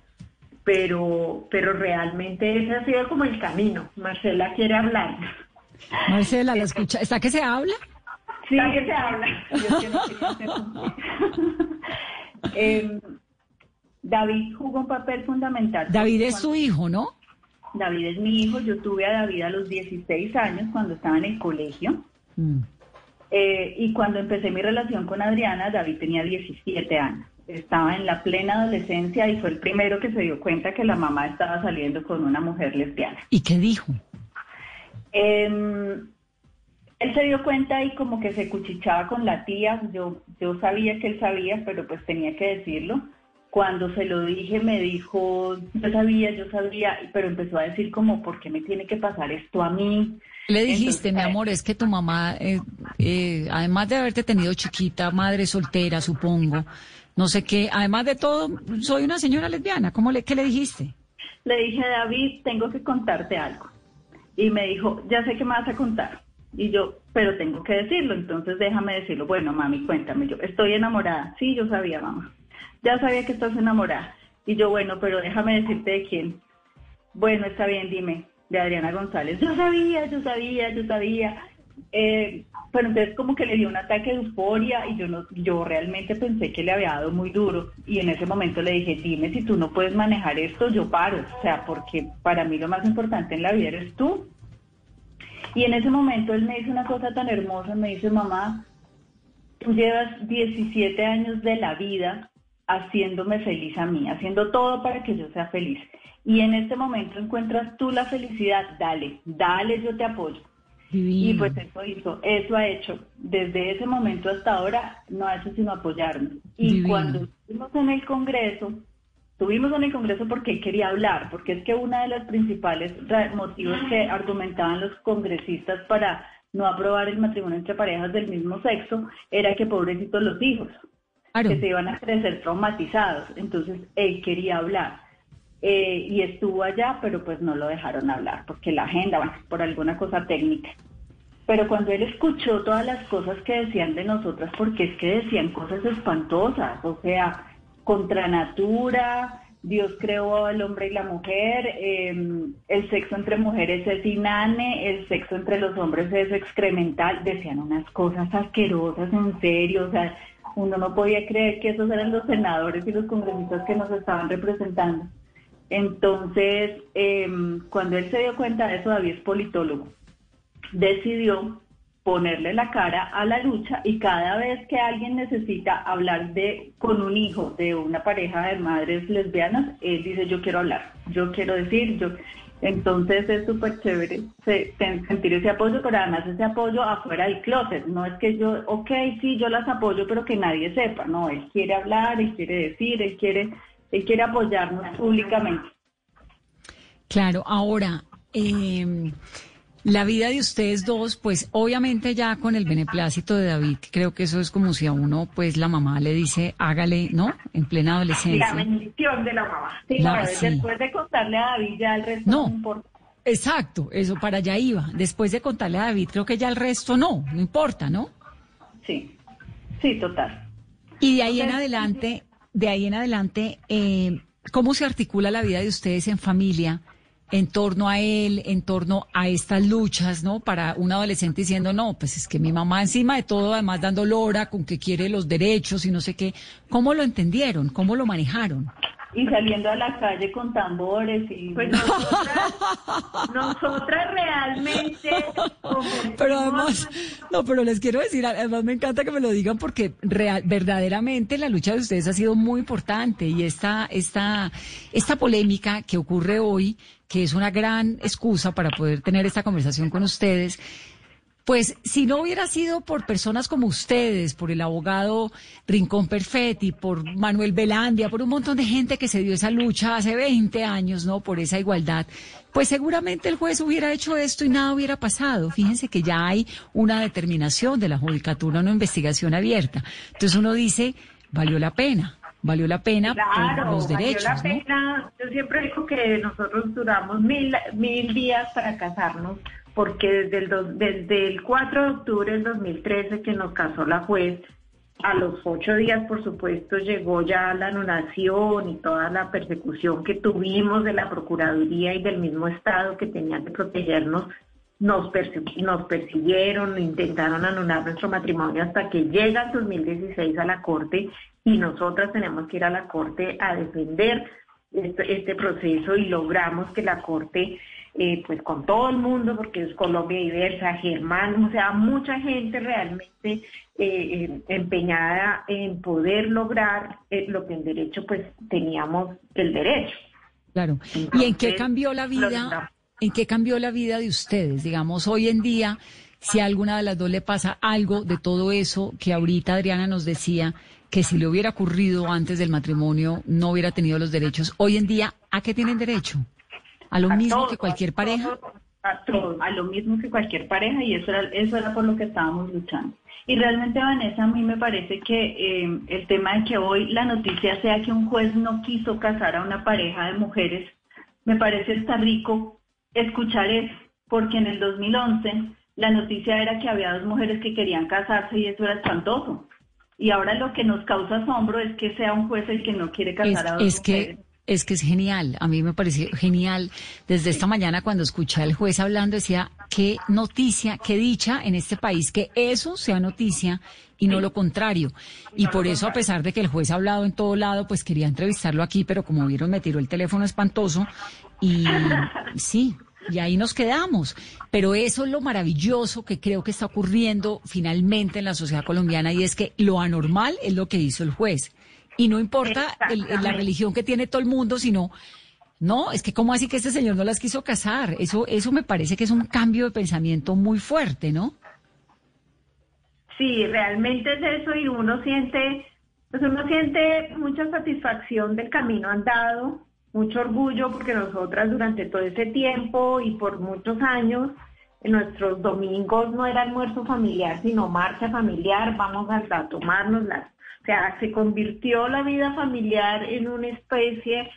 Pero, pero realmente ese ha sido como el camino. Marcela quiere hablar. Marcela, ¿la escucha? ¿Está que se habla? Sí, que se habla. eh, David jugó un papel fundamental. David es su hijo, ¿no? David es mi hijo. Yo tuve a David a los 16 años cuando estaba en el colegio. Mm. Eh, y cuando empecé mi relación con Adriana, David tenía 17 años. Estaba en la plena adolescencia y fue el primero que se dio cuenta que la mamá estaba saliendo con una mujer lesbiana. ¿Y qué dijo? Eh, él se dio cuenta y como que se cuchichaba con la tía. Yo, yo sabía que él sabía, pero pues tenía que decirlo. Cuando se lo dije, me dijo, yo sabía, yo sabía, pero empezó a decir como, ¿por qué me tiene que pasar esto a mí? Le dijiste, mi amor, es que tu mamá, eh, eh, además de haberte tenido chiquita, madre soltera, supongo, no sé qué, además de todo, soy una señora lesbiana. ¿Cómo le, ¿Qué le dijiste? Le dije, David, tengo que contarte algo. Y me dijo, ya sé qué me vas a contar. Y yo, pero tengo que decirlo, entonces déjame decirlo. Bueno, mami, cuéntame. Yo, estoy enamorada. Sí, yo sabía, mamá. Ya sabía que estás enamorada. Y yo, bueno, pero déjame decirte de quién. Bueno, está bien, dime. De Adriana González. Yo sabía, yo sabía, yo sabía. Eh, pero entonces como que le dio un ataque de euforia y yo no, yo realmente pensé que le había dado muy duro y en ese momento le dije, dime si tú no puedes manejar esto, yo paro, o sea, porque para mí lo más importante en la vida eres tú y en ese momento él me dice una cosa tan hermosa, me dice, mamá, tú llevas 17 años de la vida haciéndome feliz a mí, haciendo todo para que yo sea feliz. Y en este momento encuentras tú la felicidad, dale, dale, yo te apoyo. Y pues eso hizo, eso ha hecho. Desde ese momento hasta ahora no ha hecho sino apoyarnos. Y cuando estuvimos en el Congreso, Tuvimos en el Congreso porque quería hablar, porque es que uno de los principales motivos que argumentaban los congresistas para no aprobar el matrimonio entre parejas del mismo sexo era que pobrecitos los hijos, que se iban a crecer traumatizados. Entonces él quería hablar. Eh, y estuvo allá, pero pues no lo dejaron hablar, porque la agenda, bueno, por alguna cosa técnica. Pero cuando él escuchó todas las cosas que decían de nosotras, porque es que decían cosas espantosas, o sea, contra natura, Dios creó al hombre y la mujer, em, el sexo entre mujeres es inane, el sexo entre los hombres es excremental, decían unas cosas asquerosas, en serio, o sea, uno no podía creer que esos eran los senadores y los congresistas que nos estaban representando. Entonces, em, cuando él se dio cuenta de eso, David es politólogo, decidió ponerle la cara a la lucha y cada vez que alguien necesita hablar de con un hijo de una pareja de madres lesbianas, él dice yo quiero hablar, yo quiero decir, yo entonces es súper chévere sentir ese apoyo, pero además ese apoyo afuera del closet, no es que yo, ok, sí, yo las apoyo, pero que nadie sepa, no, él quiere hablar, él quiere decir, él quiere, él quiere apoyarnos públicamente. Claro, ahora, eh, la vida de ustedes dos, pues obviamente ya con el beneplácito de David, creo que eso es como si a uno, pues la mamá le dice, hágale, ¿no? En plena adolescencia. La bendición de la mamá. Después de contarle a David ya el resto no, importa. Exacto, eso para allá iba. Después de contarle a David, creo que ya el resto no, no importa, ¿no? Sí, sí, total. Y de ahí en adelante, de ahí en adelante, eh, ¿cómo se articula la vida de ustedes en familia? En torno a él, en torno a estas luchas, ¿no? Para un adolescente diciendo, no, pues es que mi mamá encima de todo, además dando lora con que quiere los derechos y no sé qué. ¿Cómo lo entendieron? ¿Cómo lo manejaron? Y saliendo a la calle con tambores y... Pues nosotras, nosotras realmente, Pero además, no, pero les quiero decir, además me encanta que me lo digan porque real, verdaderamente la lucha de ustedes ha sido muy importante y esta, esta, esta polémica que ocurre hoy, que es una gran excusa para poder tener esta conversación con ustedes, pues si no hubiera sido por personas como ustedes, por el abogado Rincón Perfetti, por Manuel Velandia, por un montón de gente que se dio esa lucha hace 20 años, ¿no? Por esa igualdad, pues seguramente el juez hubiera hecho esto y nada hubiera pasado. Fíjense que ya hay una determinación de la judicatura, una investigación abierta. Entonces uno dice, valió la pena. Valió la pena por los derechos. Valió la pena. Yo siempre digo que nosotros duramos mil, mil días para casarnos porque desde el, desde el 4 de octubre del 2013 que nos casó la juez, a los ocho días, por supuesto, llegó ya la anulación y toda la persecución que tuvimos de la Procuraduría y del mismo Estado que tenían que protegernos. Nos, nos persiguieron, intentaron anular nuestro matrimonio hasta que llega el 2016 a la Corte y nosotras tenemos que ir a la Corte a defender este, este proceso y logramos que la Corte eh, pues con todo el mundo, porque es Colombia diversa, Germán, o sea, mucha gente realmente eh, empeñada en poder lograr eh, lo que en derecho pues teníamos el derecho. Claro. ¿Y en qué cambió la vida? ¿En qué cambió la vida de ustedes? Digamos, hoy en día, si a alguna de las dos le pasa algo de todo eso que ahorita Adriana nos decía, que si le hubiera ocurrido antes del matrimonio no hubiera tenido los derechos, hoy en día, ¿a qué tienen derecho? ¿A lo mismo que cualquier pareja? A, todo, a lo mismo que cualquier pareja y eso era, eso era por lo que estábamos luchando. Y realmente, Vanessa, a mí me parece que eh, el tema de que hoy la noticia sea que un juez no quiso casar a una pareja de mujeres, me parece está rico escuchar eso, porque en el 2011 la noticia era que había dos mujeres que querían casarse y eso era espantoso. Y ahora lo que nos causa asombro es que sea un juez el que no quiere casar a dos es Que es que es genial, a mí me pareció genial. Desde esta mañana cuando escuché al juez hablando decía, qué noticia, qué dicha en este país que eso sea noticia y no lo contrario. Y por eso, a pesar de que el juez ha hablado en todo lado, pues quería entrevistarlo aquí, pero como vieron me tiró el teléfono espantoso y sí, y ahí nos quedamos. Pero eso es lo maravilloso que creo que está ocurriendo finalmente en la sociedad colombiana y es que lo anormal es lo que hizo el juez y no importa la religión que tiene todo el mundo, sino, no, es que cómo así que este señor no las quiso casar. Eso, eso me parece que es un cambio de pensamiento muy fuerte, ¿no? Sí, realmente es eso y uno siente, pues uno siente mucha satisfacción del camino andado, mucho orgullo porque nosotras durante todo ese tiempo y por muchos años en nuestros domingos no era almuerzo familiar, sino marcha familiar, vamos a, a tomarnos las o sea, se convirtió la vida familiar en una especie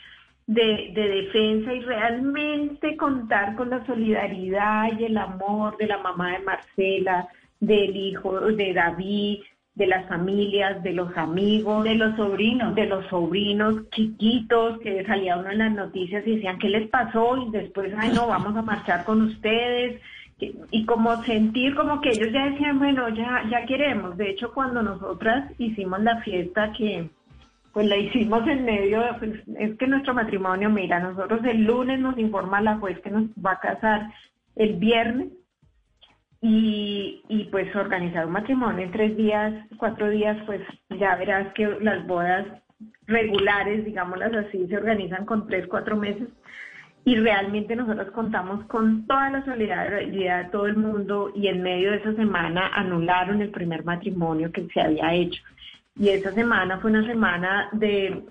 de, defensa y realmente contar con la solidaridad y el amor de la mamá de Marcela, del hijo de David, de las familias, de los amigos, de los sobrinos, de los sobrinos chiquitos que salía uno en las noticias y decían, ¿qué les pasó? Y después, ay, no, vamos a marchar con ustedes y como sentir como que ellos ya decían, bueno, ya, ya queremos. De hecho, cuando nosotras hicimos la fiesta que pues la hicimos en medio, pues, es que nuestro matrimonio, mira, nosotros el lunes nos informa la juez que nos va a casar el viernes y, y pues organizar un matrimonio en tres días, cuatro días, pues ya verás que las bodas regulares, digámoslas así, se organizan con tres, cuatro meses y realmente nosotros contamos con toda la solidaridad de todo el mundo y en medio de esa semana anularon el primer matrimonio que se había hecho. Y esa semana fue una semana de,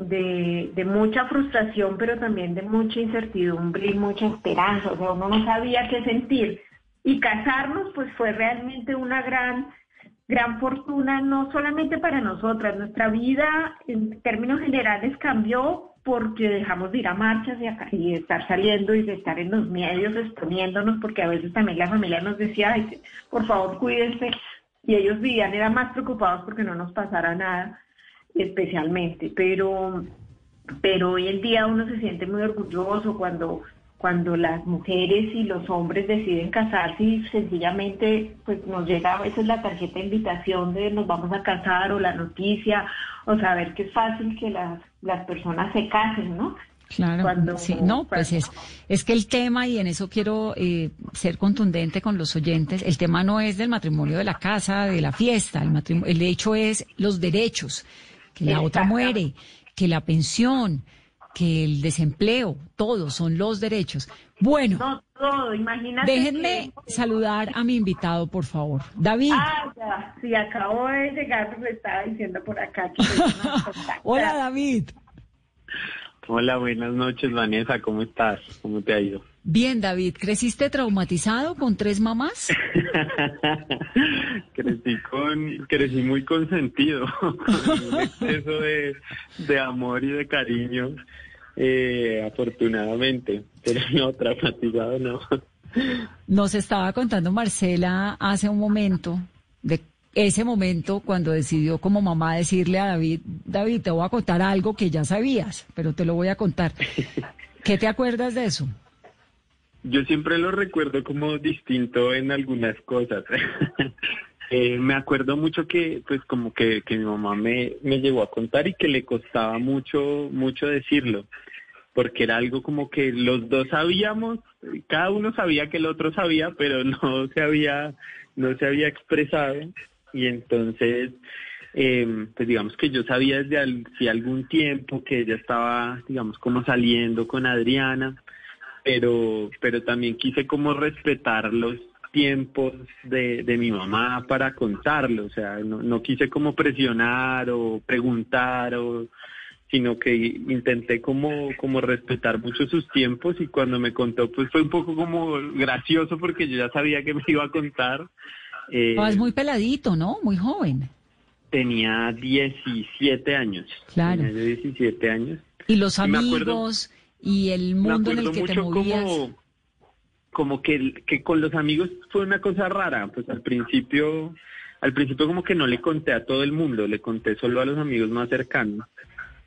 de, mucha frustración, pero también de mucha incertidumbre y mucha esperanza. O sea, uno no sabía qué sentir. Y casarnos, pues fue realmente una gran, gran fortuna, no solamente para nosotras. Nuestra vida, en términos generales, cambió porque dejamos de ir a marchas y, a, y estar saliendo y de estar en los medios exponiéndonos, porque a veces también la familia nos decía, por favor cuídense, y ellos vivían, eran más preocupados porque no nos pasara nada especialmente, pero, pero hoy en día uno se siente muy orgulloso cuando cuando las mujeres y los hombres deciden casarse y sencillamente pues nos llega a veces la tarjeta de invitación de nos vamos a casar o la noticia o saber que es fácil que las, las personas se casen, ¿no? Claro, sí, no, pues es, es que el tema, y en eso quiero eh, ser contundente con los oyentes, el tema no es del matrimonio de la casa, de la fiesta, el, matrimonio, el hecho es los derechos, que la otra muere, que la pensión, que el desempleo, todos son los derechos. Bueno, no, todo, imagínate déjenme saludar a mi invitado, por favor. David. Ah, ya, sí, acabo de llegar, me estaba diciendo por acá. Que Hola, David. Hola, buenas noches, Vanessa, ¿cómo estás? ¿Cómo te ha ido? Bien, David, ¿creciste traumatizado con tres mamás? crecí con, crecí muy consentido, con un exceso de, de amor y de cariño, eh, afortunadamente, pero no, traumatizado no. Nos estaba contando Marcela hace un momento de ese momento cuando decidió como mamá decirle a David, David, te voy a contar algo que ya sabías, pero te lo voy a contar. ¿Qué te acuerdas de eso? Yo siempre lo recuerdo como distinto en algunas cosas. eh, me acuerdo mucho que, pues, como que, que mi mamá me, me llegó a contar y que le costaba mucho, mucho decirlo, porque era algo como que los dos sabíamos, cada uno sabía que el otro sabía, pero no se había, no se había expresado. Y entonces, eh, pues digamos que yo sabía desde algún tiempo que ella estaba, digamos, como saliendo con Adriana, pero, pero también quise como respetar los tiempos de, de mi mamá para contarlo, o sea, no, no quise como presionar o preguntar o sino que intenté como, como respetar mucho sus tiempos y cuando me contó pues fue un poco como gracioso porque yo ya sabía que me iba a contar eh, es muy peladito, ¿no? Muy joven. Tenía 17 años. Claro. Tenía 17 años. Y los amigos y el mundo en el que te movías. Como, como que, que con los amigos fue una cosa rara. Pues al principio, al principio como que no le conté a todo el mundo, le conté solo a los amigos más cercanos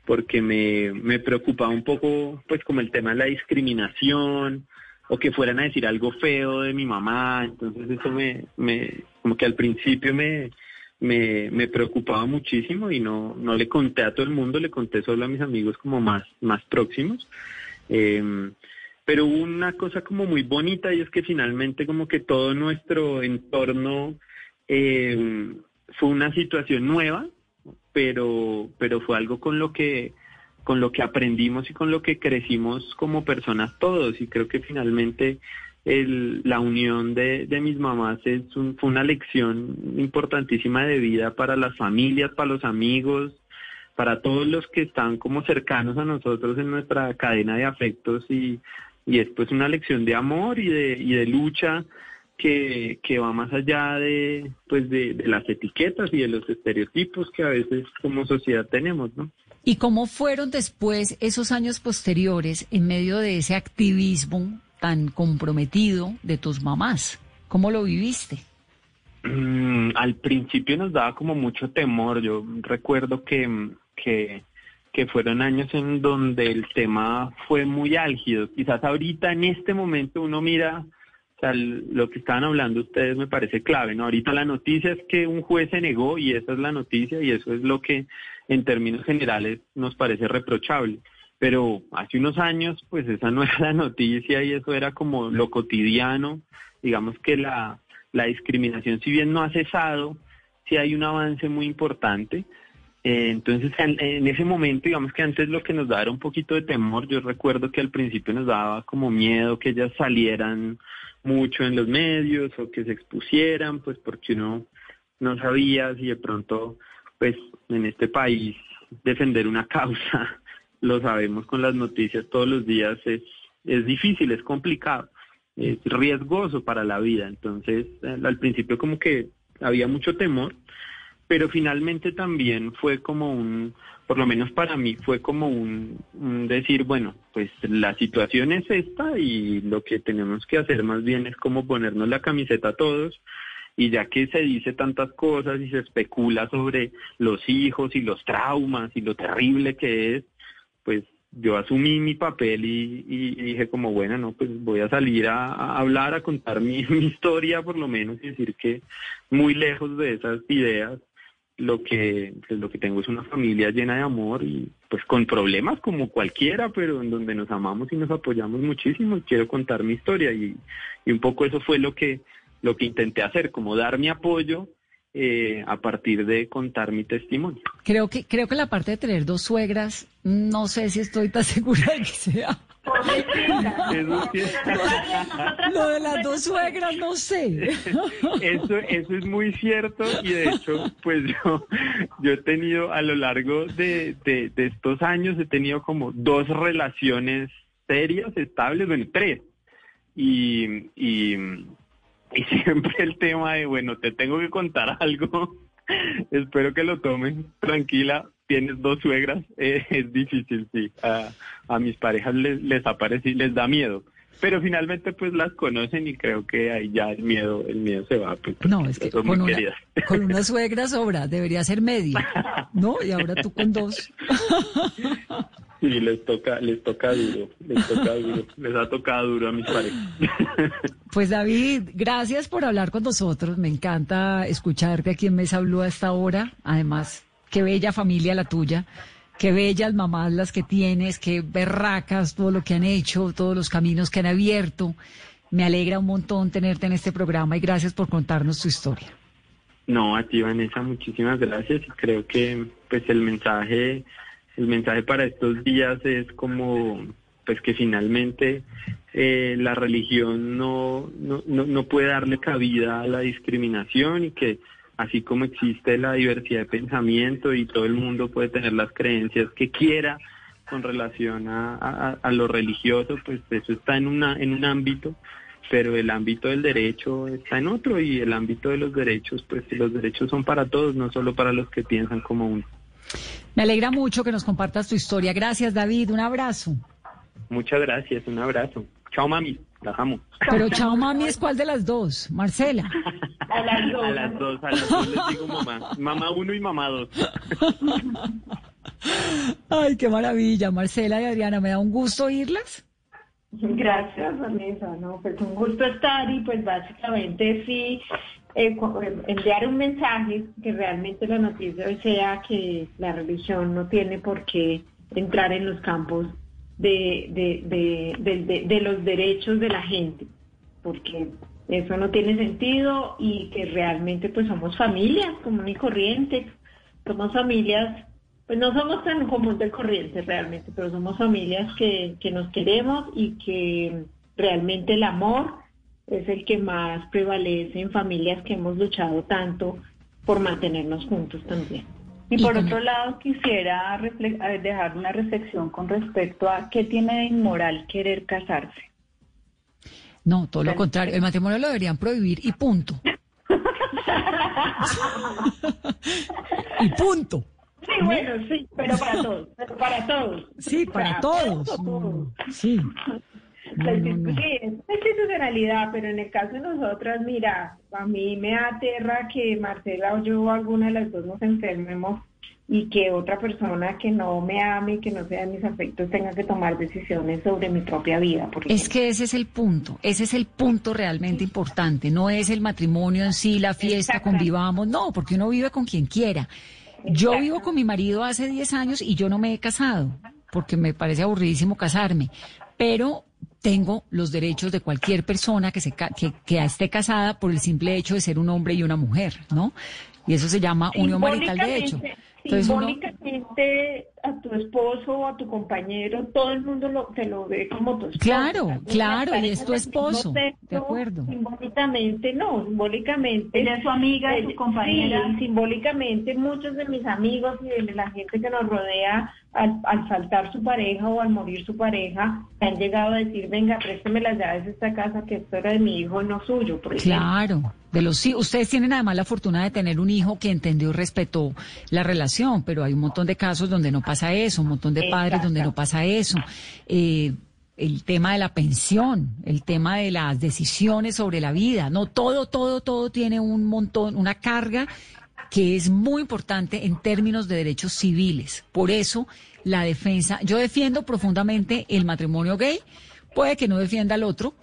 porque me, me preocupaba un poco, pues como el tema de la discriminación, o que fueran a decir algo feo de mi mamá, entonces eso me, me como que al principio me, me, me, preocupaba muchísimo y no, no le conté a todo el mundo, le conté solo a mis amigos como más, más próximos. Eh, pero una cosa como muy bonita y es que finalmente como que todo nuestro entorno eh, fue una situación nueva, pero, pero fue algo con lo que con lo que aprendimos y con lo que crecimos como personas todos. Y creo que finalmente el, la unión de, de, mis mamás es fue una lección importantísima de vida para las familias, para los amigos, para todos los que están como cercanos a nosotros en nuestra cadena de afectos y, y es pues una lección de amor y de, y de lucha que, que va más allá de pues de, de las etiquetas y de los estereotipos que a veces como sociedad tenemos, ¿no? ¿Y cómo fueron después esos años posteriores en medio de ese activismo tan comprometido de tus mamás? ¿Cómo lo viviste? Mm, al principio nos daba como mucho temor. Yo recuerdo que, que, que fueron años en donde el tema fue muy álgido. Quizás ahorita en este momento uno mira o sea, lo que estaban hablando ustedes me parece clave, ¿no? Ahorita la noticia es que un juez se negó y esa es la noticia y eso es lo que en términos generales nos parece reprochable. Pero hace unos años, pues esa no era la noticia y eso era como lo cotidiano. Digamos que la, la discriminación, si bien no ha cesado, sí hay un avance muy importante. Eh, entonces, en, ese momento, digamos que antes lo que nos daba era un poquito de temor. Yo recuerdo que al principio nos daba como miedo que ellas salieran mucho en los medios o que se expusieran, pues porque uno no sabía si de pronto, pues en este país defender una causa, lo sabemos con las noticias todos los días, es, es difícil, es complicado, es riesgoso para la vida. Entonces, al principio como que había mucho temor, pero finalmente también fue como un, por lo menos para mí fue como un, decir, bueno, pues la situación es esta y lo que tenemos que hacer más bien es como ponernos la camiseta a todos. Y ya que se dice tantas cosas y se especula sobre los hijos y los traumas y lo terrible que es, pues yo asumí mi papel y, dije como, bueno, no, pues voy a salir a, hablar, a contar mi, mi historia por lo menos y decir que muy lejos de esas ideas lo que pues, lo que tengo es una familia llena de amor y pues con problemas como cualquiera, pero en donde nos amamos y nos apoyamos muchísimo. Y quiero contar mi historia y, y un poco eso fue lo que lo que intenté hacer, como dar mi apoyo eh, a partir de contar mi testimonio. Creo que creo que la parte de tener dos suegras, no sé si estoy tan segura de que sea. Lo de las dos suegras, no sé. Eso, eso es muy cierto y de hecho, pues yo, yo he tenido a lo largo de, de, de estos años, he tenido como dos relaciones serias, estables, bueno, tres. Y, y, y siempre el tema de, bueno, te tengo que contar algo, espero que lo tomen tranquila, tienes dos suegras, eh, es difícil, sí, a, a mis parejas les, les aparece y les da miedo. Pero finalmente pues las conocen y creo que ahí ya el miedo, el miedo se va. Pues, no, es que con una, con una, suegra sobra, debería ser medio, ¿no? Y ahora tú con dos. Sí, les toca, les toca duro, les toca duro, les ha tocado duro a mis parejas. Pues David, gracias por hablar con nosotros. Me encanta escucharte aquí en Mesa Blue a esta hora. Además, qué bella familia la tuya, qué bellas mamás las que tienes, qué berracas todo lo que han hecho, todos los caminos que han abierto. Me alegra un montón tenerte en este programa y gracias por contarnos tu historia. No, a ti Vanessa, muchísimas gracias. Creo que pues el mensaje el mensaje para estos días es como pues que finalmente eh, la religión no, no, no, no puede darle cabida a la discriminación y que así como existe la diversidad de pensamiento y todo el mundo puede tener las creencias que quiera con relación a, a, a lo religioso, pues eso está en, una, en un ámbito, pero el ámbito del derecho está en otro y el ámbito de los derechos, pues los derechos son para todos, no solo para los que piensan como uno. Me alegra mucho que nos compartas tu historia. Gracias, David. Un abrazo. Muchas gracias. Un abrazo. Chao, mami. La amo. Pero chao, mami, ¿es cuál de las dos? Marcela. A las dos. A las dos, a las dos les digo mamá. Mamá uno y mamá dos. Ay, qué maravilla. Marcela y Adriana, me da un gusto oírlas. Gracias, Vanessa. No, pues un gusto estar y pues básicamente sí eh, enviar un mensaje que realmente la noticia sea que la religión no tiene por qué entrar en los campos de, de, de, de, los derechos de la gente, porque eso no tiene sentido y que realmente pues somos familias común y corriente, somos familias, pues no somos tan común de corriente realmente, pero somos familias que, que nos queremos y que realmente el amor es el que más prevalece en familias que hemos luchado tanto por mantenernos juntos también. Y por otro lado, quisiera dejar una reflexión con respecto a qué tiene de inmoral querer casarse. No, todo lo contrario. El matrimonio lo deberían prohibir y punto. y punto. Sí, bueno, sí, pero para todos, pero para todos. Sí, para, todos. Sí. No, no. Sí, es institucionalidad, pero en el caso de nosotras, mira, a mí me aterra que Marcela o yo o alguna de las dos nos enfermemos y que otra persona que no me ame y que no sea de mis afectos tenga que tomar decisiones sobre mi propia vida. es que ese es el punto, ese es el punto realmente importante, no es el matrimonio en sí, la fiesta, convivamos, no, porque uno vive con quien quiera. Yo vivo con mi marido hace 10 años y yo no me he casado, porque me parece aburridísimo casarme, pero tengo los derechos de cualquier persona que, se, que, que esté casada por el simple hecho de ser un hombre y una mujer, ¿no? Y eso se llama unión marital de hecho. Entonces simbólicamente a tu esposo o a tu compañero, todo el mundo lo, te lo ve como tu esposo. Claro, claro, y es tu esposo, de acuerdo. Simbólicamente no, simbólicamente. Ella es su amiga, es su compañera. Sí, simbólicamente muchos de mis amigos y de la gente que nos rodea, al, al faltar su pareja o al morir su pareja, han llegado a decir, venga, présteme las llaves de esta casa que esto era de mi hijo no suyo. Claro, de los sí, ustedes tienen además la fortuna de tener un hijo que entendió y respetó la relación, pero hay un montón de casos donde no pasa eso, un montón de padres donde no pasa eso. Eh, el tema de la pensión, el tema de las decisiones sobre la vida, no todo, todo, todo tiene un montón, una carga que es muy importante en términos de derechos civiles. Por eso la defensa, yo defiendo profundamente el matrimonio gay, puede que no defienda al otro,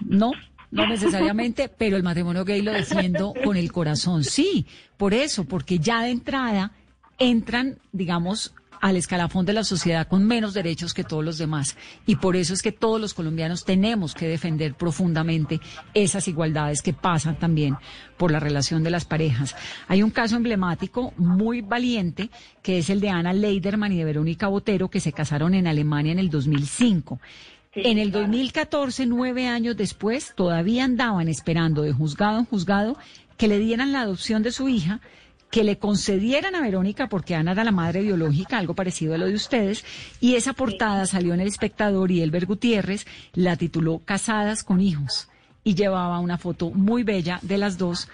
no, no necesariamente, pero el matrimonio gay lo defiendo con el corazón. Sí, por eso, porque ya de entrada entran, digamos, al escalafón de la sociedad con menos derechos que todos los demás. Y por eso es que todos los colombianos tenemos que defender profundamente esas igualdades que pasan también por la relación de las parejas. Hay un caso emblemático muy valiente que es el de Ana Leiderman y de Verónica Botero que se casaron en Alemania en el 2005. En el 2014, nueve años después, todavía andaban esperando de juzgado en juzgado que le dieran la adopción de su hija que le concedieran a Verónica, porque Ana era la madre biológica, algo parecido a lo de ustedes, y esa portada salió en El Espectador y Elber Gutiérrez la tituló Casadas con hijos y llevaba una foto muy bella de las dos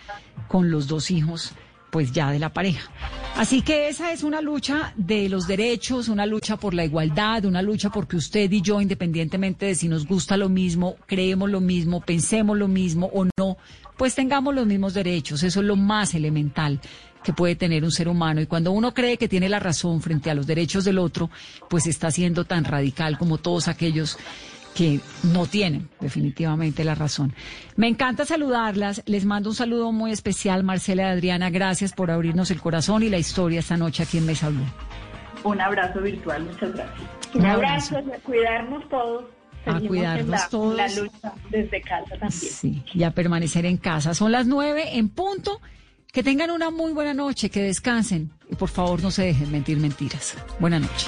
con los dos hijos pues ya de la pareja. Así que esa es una lucha de los derechos, una lucha por la igualdad, una lucha porque usted y yo, independientemente de si nos gusta lo mismo, creemos lo mismo, pensemos lo mismo o no, pues tengamos los mismos derechos. Eso es lo más elemental que puede tener un ser humano. Y cuando uno cree que tiene la razón frente a los derechos del otro, pues está siendo tan radical como todos aquellos que no tienen definitivamente la razón. Me encanta saludarlas. Les mando un saludo muy especial, Marcela y Adriana. Gracias por abrirnos el corazón y la historia esta noche aquí en Mesa Blue. Un abrazo virtual, muchas gracias. Un, abrazo, a cuidarnos todos. a cuidarnos todos. La lucha desde casa también. Sí, y a permanecer en casa. Son las nueve en punto. Que tengan una muy buena noche, que descansen y por favor no se dejen mentir mentiras. Buena noche.